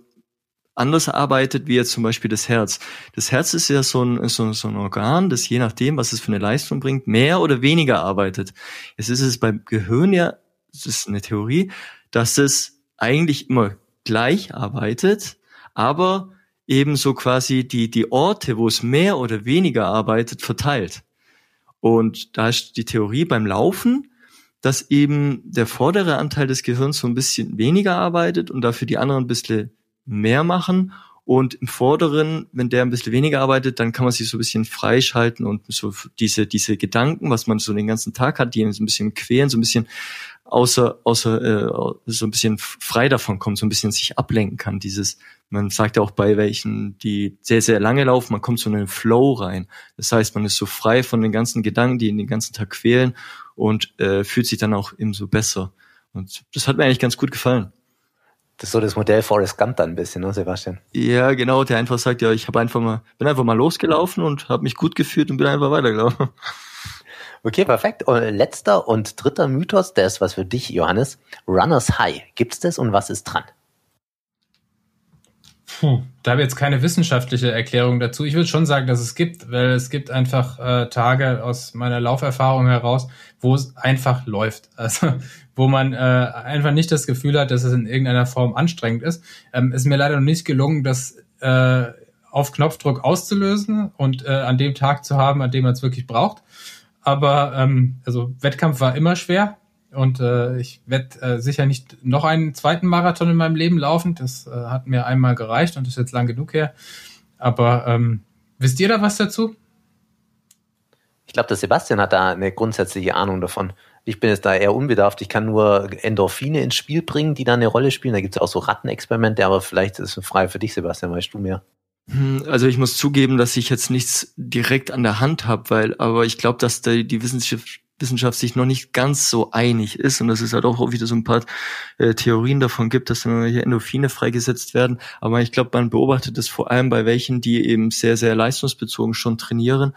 anders arbeitet wie jetzt zum Beispiel das Herz. Das Herz ist ja so ein, so, so ein Organ, das je nachdem, was es für eine Leistung bringt, mehr oder weniger arbeitet. Es ist es beim Gehirn ja, das ist eine Theorie, dass es eigentlich immer gleich arbeitet, aber eben so quasi die, die Orte, wo es mehr oder weniger arbeitet, verteilt. Und da ist die Theorie beim Laufen, dass eben der vordere Anteil des Gehirns so ein bisschen weniger arbeitet und dafür die anderen ein bisschen mehr machen. Und im Vorderen, wenn der ein bisschen weniger arbeitet, dann kann man sich so ein bisschen freischalten und so diese, diese Gedanken, was man so den ganzen Tag hat, die so ein bisschen quälen, so ein bisschen außer, außer äh, so ein bisschen frei davon kommt, so ein bisschen sich ablenken kann. Dieses, man sagt ja auch bei welchen, die sehr, sehr lange laufen, man kommt so in einen Flow rein. Das heißt, man ist so frei von den ganzen Gedanken, die ihn den ganzen Tag quälen und äh, fühlt sich dann auch eben so besser. Und das hat mir eigentlich ganz gut gefallen. Das ist so das Modell Forrest Gump dann ein bisschen, ne, Sebastian? Ja, genau, der einfach sagt, ja, ich habe einfach mal, bin einfach mal losgelaufen und habe mich gut gefühlt und bin einfach weitergelaufen. *laughs* Okay, perfekt. Und letzter und dritter Mythos, der ist was für dich, Johannes. Runners High. Gibt's das und was ist dran? Puh, da habe ich jetzt keine wissenschaftliche Erklärung dazu. Ich würde schon sagen, dass es gibt, weil es gibt einfach äh, Tage aus meiner Lauferfahrung heraus, wo es einfach läuft. Also wo man äh, einfach nicht das Gefühl hat, dass es in irgendeiner Form anstrengend ist. Ähm, ist mir leider noch nicht gelungen, das äh, auf Knopfdruck auszulösen und äh, an dem Tag zu haben, an dem man es wirklich braucht. Aber ähm, also Wettkampf war immer schwer und äh, ich werde äh, sicher nicht noch einen zweiten Marathon in meinem Leben laufen. Das äh, hat mir einmal gereicht und ist jetzt lang genug her. Aber ähm, wisst ihr da was dazu? Ich glaube, der Sebastian hat da eine grundsätzliche Ahnung davon. Ich bin jetzt da eher unbedarft. Ich kann nur Endorphine ins Spiel bringen, die da eine Rolle spielen. Da gibt es auch so Rattenexperimente, aber vielleicht ist es frei für dich, Sebastian, weißt du mehr. Hm, also ich muss zugeben, dass ich jetzt nichts direkt an der Hand habe, weil, aber ich glaube, dass da die Wissenschaft, Wissenschaft sich noch nicht ganz so einig ist und dass es halt auch wieder so ein paar äh, Theorien davon gibt, dass dann hier Endorphine freigesetzt werden. Aber ich glaube, man beobachtet es vor allem bei welchen, die eben sehr, sehr leistungsbezogen schon trainieren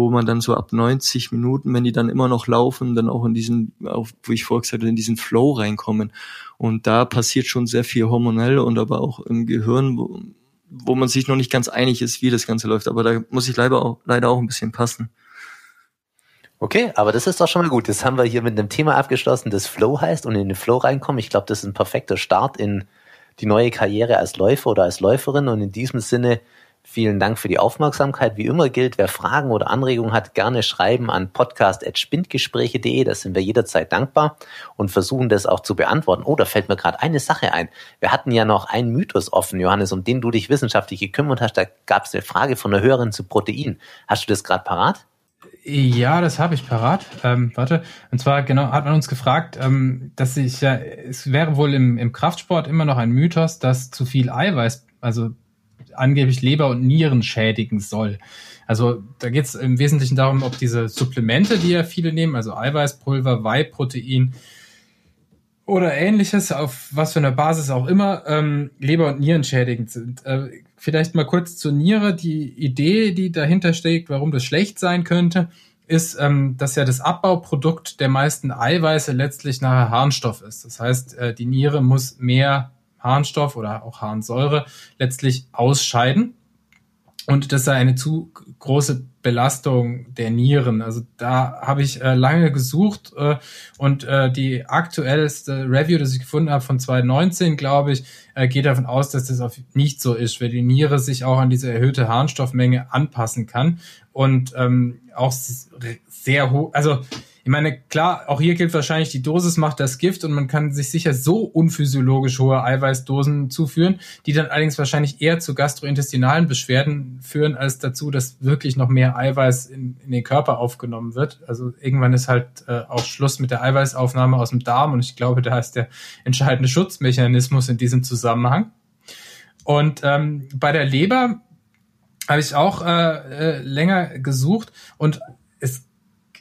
wo man dann so ab 90 Minuten, wenn die dann immer noch laufen, dann auch in diesen, auch, wo ich vorher gesagt habe, in diesen Flow reinkommen. Und da passiert schon sehr viel hormonell und aber auch im Gehirn, wo, wo man sich noch nicht ganz einig ist, wie das Ganze läuft. Aber da muss ich leider auch, leider auch ein bisschen passen. Okay, aber das ist doch schon mal gut. Das haben wir hier mit einem Thema abgeschlossen, das Flow heißt und in den Flow reinkommen. Ich glaube, das ist ein perfekter Start in die neue Karriere als Läufer oder als Läuferin. Und in diesem Sinne Vielen Dank für die Aufmerksamkeit. Wie immer gilt, wer Fragen oder Anregungen hat, gerne schreiben an podcast.spindgespräche.de. Da sind wir jederzeit dankbar und versuchen das auch zu beantworten. Oh, da fällt mir gerade eine Sache ein. Wir hatten ja noch einen Mythos offen, Johannes, um den du dich wissenschaftlich gekümmert hast. Da gab es eine Frage von einer Hörerin zu Protein. Hast du das gerade parat? Ja, das habe ich parat. Ähm, warte. Und zwar genau hat man uns gefragt, ähm, dass ich ja, es wäre wohl im, im Kraftsport immer noch ein Mythos, dass zu viel Eiweiß, also angeblich Leber und Nieren schädigen soll. Also da geht es im Wesentlichen darum, ob diese Supplemente, die ja viele nehmen, also Eiweißpulver, Whey-Protein oder ähnliches, auf was für einer Basis auch immer, ähm, Leber- und Nieren schädigend sind. Äh, vielleicht mal kurz zur Niere. Die Idee, die dahinter steckt, warum das schlecht sein könnte, ist, ähm, dass ja das Abbauprodukt der meisten Eiweiße letztlich nachher Harnstoff ist. Das heißt, äh, die Niere muss mehr Harnstoff oder auch Harnsäure letztlich ausscheiden. Und das sei eine zu große Belastung der Nieren. Also da habe ich äh, lange gesucht äh, und äh, die aktuellste Review, das ich gefunden habe von 2019, glaube ich, äh, geht davon aus, dass das nicht so ist, weil die Niere sich auch an diese erhöhte Harnstoffmenge anpassen kann und ähm, auch sehr hoch, also meine, klar, auch hier gilt wahrscheinlich, die Dosis macht das Gift und man kann sich sicher so unphysiologisch hohe Eiweißdosen zuführen, die dann allerdings wahrscheinlich eher zu gastrointestinalen Beschwerden führen, als dazu, dass wirklich noch mehr Eiweiß in, in den Körper aufgenommen wird. Also irgendwann ist halt äh, auch Schluss mit der Eiweißaufnahme aus dem Darm und ich glaube, da ist der entscheidende Schutzmechanismus in diesem Zusammenhang. Und ähm, bei der Leber habe ich auch äh, äh, länger gesucht und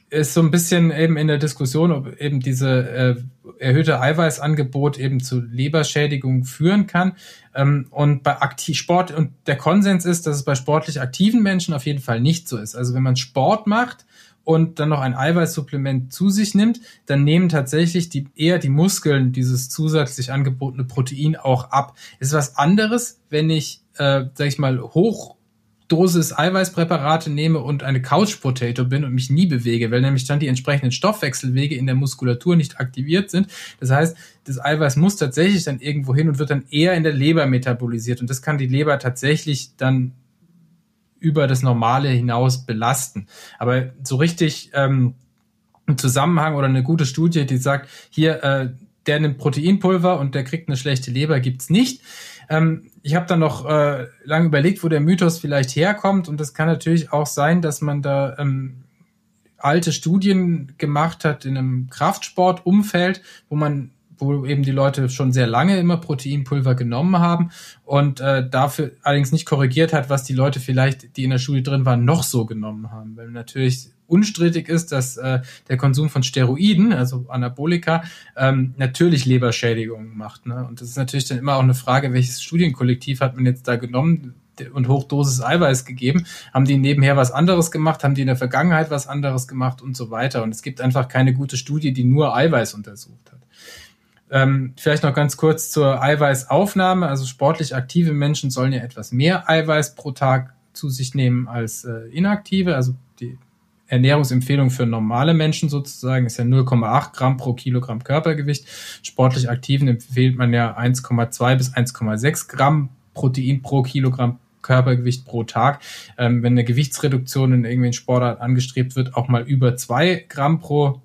ist so ein bisschen eben in der Diskussion, ob eben diese äh, erhöhte Eiweißangebot eben zu Leberschädigung führen kann. Ähm, und bei aktiv Sport und der Konsens ist, dass es bei sportlich aktiven Menschen auf jeden Fall nicht so ist. Also wenn man Sport macht und dann noch ein Eiweißsupplement zu sich nimmt, dann nehmen tatsächlich die, eher die Muskeln dieses zusätzlich angebotene Protein auch ab. Ist was anderes, wenn ich, äh, sag ich mal, hoch Dosis Eiweißpräparate nehme und eine Couch Potato bin und mich nie bewege, weil nämlich dann die entsprechenden Stoffwechselwege in der Muskulatur nicht aktiviert sind. Das heißt, das Eiweiß muss tatsächlich dann irgendwo hin und wird dann eher in der Leber metabolisiert und das kann die Leber tatsächlich dann über das Normale hinaus belasten. Aber so richtig ähm, ein Zusammenhang oder eine gute Studie, die sagt, hier, äh, der nimmt Proteinpulver und der kriegt eine schlechte Leber, gibt's nicht. Ähm, ich habe dann noch äh, lange überlegt, wo der Mythos vielleicht herkommt und das kann natürlich auch sein, dass man da ähm, alte Studien gemacht hat in einem Kraftsportumfeld, wo man wo eben die Leute schon sehr lange immer Proteinpulver genommen haben und äh, dafür allerdings nicht korrigiert hat, was die Leute vielleicht, die in der Studie drin waren, noch so genommen haben. Weil natürlich unstrittig ist, dass äh, der Konsum von Steroiden, also Anabolika, ähm, natürlich Leberschädigungen macht. Ne? Und das ist natürlich dann immer auch eine Frage, welches Studienkollektiv hat man jetzt da genommen und Hochdosis Eiweiß gegeben? Haben die nebenher was anderes gemacht? Haben die in der Vergangenheit was anderes gemacht und so weiter? Und es gibt einfach keine gute Studie, die nur Eiweiß untersucht hat. Ähm, vielleicht noch ganz kurz zur Eiweißaufnahme. Also sportlich aktive Menschen sollen ja etwas mehr Eiweiß pro Tag zu sich nehmen als äh, inaktive. Also die Ernährungsempfehlung für normale Menschen sozusagen ist ja 0,8 Gramm pro Kilogramm Körpergewicht. Sportlich Aktiven empfiehlt man ja 1,2 bis 1,6 Gramm Protein pro Kilogramm Körpergewicht pro Tag. Ähm, wenn eine Gewichtsreduktion in irgendwelchen Sportart angestrebt wird, auch mal über zwei Gramm pro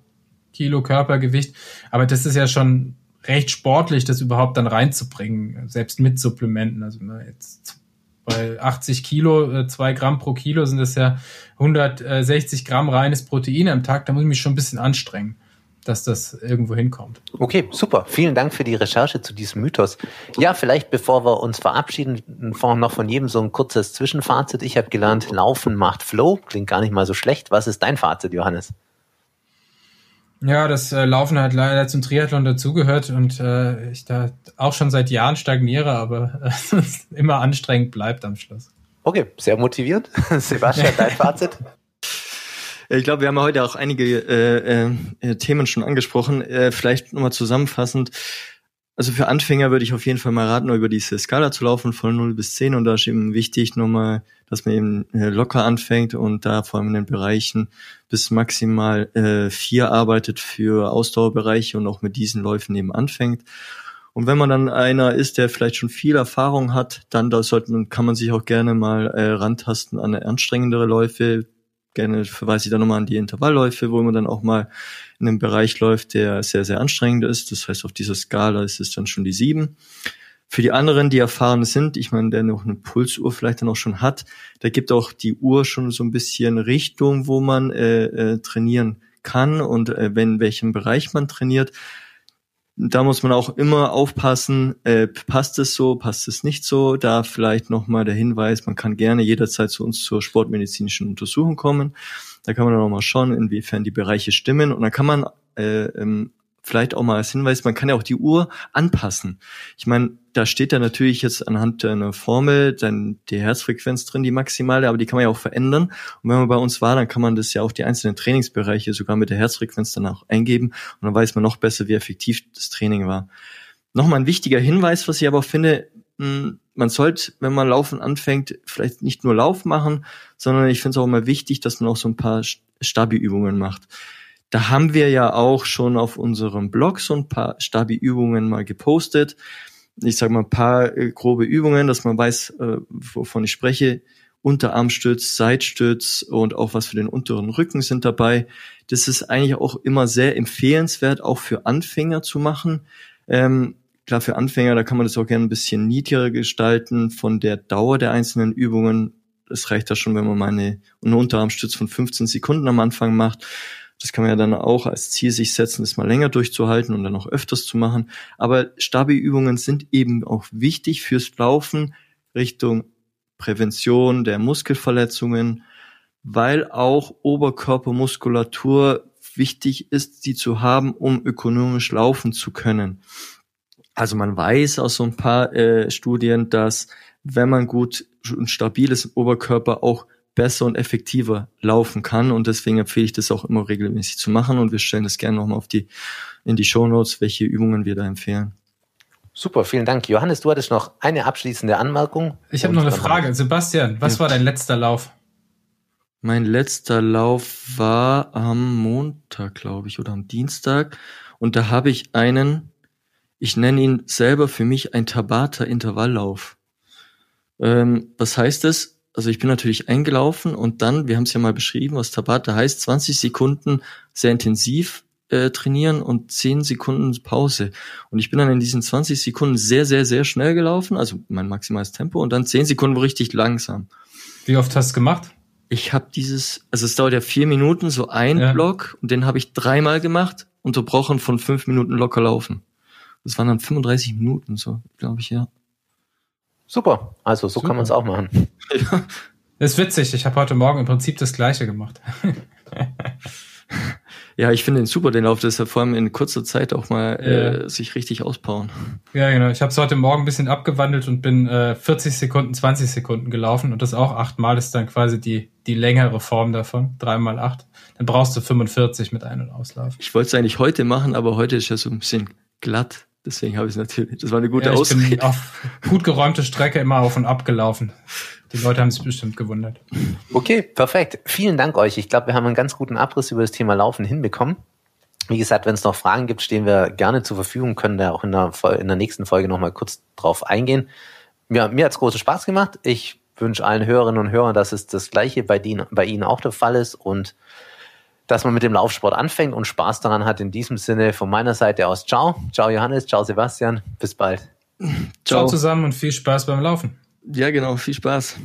Kilo Körpergewicht. Aber das ist ja schon recht sportlich, das überhaupt dann reinzubringen, selbst mit Supplementen. Also ne, jetzt bei 80 Kilo, äh, zwei Gramm pro Kilo sind das ja 160 Gramm reines Protein am Tag. Da muss ich mich schon ein bisschen anstrengen, dass das irgendwo hinkommt. Okay, super. Vielen Dank für die Recherche zu diesem Mythos. Ja, vielleicht bevor wir uns verabschieden, noch von jedem so ein kurzes Zwischenfazit. Ich habe gelernt, Laufen macht Flow. Klingt gar nicht mal so schlecht. Was ist dein Fazit, Johannes? Ja, das äh, Laufen hat leider zum Triathlon dazugehört und äh, ich da auch schon seit Jahren stagniere, aber äh, *laughs* immer anstrengend bleibt am Schluss. Okay, sehr motivierend. *laughs* Sebastian, dein Fazit? *laughs* Ich glaube, wir haben heute auch einige äh, äh, Themen schon angesprochen. Äh, vielleicht nochmal zusammenfassend. Also für Anfänger würde ich auf jeden Fall mal raten, über diese Skala zu laufen von 0 bis 10 und da ist eben wichtig nochmal, dass man eben äh, locker anfängt und da vor allem in den Bereichen bis maximal äh, 4 arbeitet für Ausdauerbereiche und auch mit diesen Läufen eben anfängt. Und wenn man dann einer ist, der vielleicht schon viel Erfahrung hat, dann da sollte, kann man sich auch gerne mal äh, rantasten an anstrengendere Läufe, gerne verweise ich da nochmal an die Intervallläufe, wo man dann auch mal in einem Bereich läuft, der sehr, sehr anstrengend ist. Das heißt, auf dieser Skala ist es dann schon die sieben. Für die anderen, die erfahren sind, ich meine, der noch eine Pulsuhr vielleicht dann auch schon hat, da gibt auch die Uhr schon so ein bisschen Richtung, wo man äh, äh, trainieren kann und äh, wenn in welchem Bereich man trainiert da muss man auch immer aufpassen, äh, passt es so, passt es nicht so. Da vielleicht nochmal der Hinweis, man kann gerne jederzeit zu uns zur sportmedizinischen Untersuchung kommen. Da kann man dann auch mal schauen, inwiefern die Bereiche stimmen. Und dann kann man äh, ähm, vielleicht auch mal als Hinweis, man kann ja auch die Uhr anpassen. Ich meine, da steht da natürlich jetzt anhand einer Formel dann die Herzfrequenz drin, die maximale, aber die kann man ja auch verändern. Und wenn man bei uns war, dann kann man das ja auch die einzelnen Trainingsbereiche sogar mit der Herzfrequenz dann auch eingeben und dann weiß man noch besser, wie effektiv das Training war. Nochmal ein wichtiger Hinweis, was ich aber auch finde, hm, man sollte, wenn man Laufen anfängt, vielleicht nicht nur Lauf machen, sondern ich finde es auch immer wichtig, dass man auch so ein paar Stabi-Übungen macht. Da haben wir ja auch schon auf unserem Blog so ein paar Stabi-Übungen mal gepostet. Ich sage mal ein paar äh, grobe Übungen, dass man weiß, äh, wovon ich spreche. Unterarmstütz, Seitstütz und auch was für den unteren Rücken sind dabei. Das ist eigentlich auch immer sehr empfehlenswert, auch für Anfänger zu machen. Ähm, klar, für Anfänger, da kann man das auch gerne ein bisschen niedriger gestalten von der Dauer der einzelnen Übungen. Es reicht da schon, wenn man mal eine, eine Unterarmstütz von 15 Sekunden am Anfang macht. Das kann man ja dann auch als Ziel sich setzen, das mal länger durchzuhalten und dann auch öfters zu machen. Aber Stabi-Übungen sind eben auch wichtig fürs Laufen Richtung Prävention der Muskelverletzungen, weil auch Oberkörpermuskulatur wichtig ist, sie zu haben, um ökonomisch laufen zu können. Also man weiß aus so ein paar äh, Studien, dass wenn man gut und stabiles Oberkörper auch besser und effektiver laufen kann und deswegen empfehle ich das auch immer regelmäßig zu machen und wir stellen das gerne nochmal auf die in die Show Notes, welche Übungen wir da empfehlen. Super, vielen Dank. Johannes, du hattest noch eine abschließende Anmerkung. Ich habe noch eine Frage. Sebastian, was ja. war dein letzter Lauf? Mein letzter Lauf war am Montag, glaube ich, oder am Dienstag. Und da habe ich einen, ich nenne ihn selber für mich ein Tabata-Intervalllauf. Ähm, was heißt das? Also ich bin natürlich eingelaufen und dann, wir haben es ja mal beschrieben, was Tabata heißt, 20 Sekunden sehr intensiv äh, trainieren und 10 Sekunden Pause. Und ich bin dann in diesen 20 Sekunden sehr, sehr, sehr schnell gelaufen, also mein maximales Tempo, und dann 10 Sekunden richtig langsam. Wie oft hast du gemacht? Ich habe dieses, also es dauert ja vier Minuten, so ein ja. Block, und den habe ich dreimal gemacht, unterbrochen von fünf Minuten locker laufen. Das waren dann 35 Minuten, so, glaube ich, ja. Super, also so Super. kann man es auch machen. Ja. *laughs* Das ist witzig, ich habe heute Morgen im Prinzip das gleiche gemacht. *laughs* Ja, ich finde den super, den Lauf, dass er vor allem in kurzer Zeit auch mal ja. äh, sich richtig ausbauen. Ja, genau. Ich habe es heute Morgen ein bisschen abgewandelt und bin äh, 40 Sekunden, 20 Sekunden gelaufen und das auch achtmal ist dann quasi die, die längere Form davon. Dreimal acht. Dann brauchst du 45 mit Ein- und Auslauf. Ich wollte es eigentlich heute machen, aber heute ist ja so ein bisschen glatt. Deswegen habe ich es natürlich. Das war eine gute ja, ich Ausrede. Bin auf gut geräumte Strecke immer auf und ab gelaufen. Die Leute haben sich bestimmt gewundert. Okay, perfekt. Vielen Dank euch. Ich glaube, wir haben einen ganz guten Abriss über das Thema Laufen hinbekommen. Wie gesagt, wenn es noch Fragen gibt, stehen wir gerne zur Verfügung, können da auch in der, in der nächsten Folge nochmal kurz drauf eingehen. Ja, mir hat's großen Spaß gemacht. Ich wünsche allen Hörerinnen und Hörern, dass es das Gleiche bei, die, bei Ihnen auch der Fall ist und dass man mit dem Laufsport anfängt und Spaß daran hat. In diesem Sinne von meiner Seite aus, ciao. Ciao Johannes, ciao Sebastian. Bis bald. Ciao, ciao zusammen und viel Spaß beim Laufen. Ja, genau. Viel Spaß.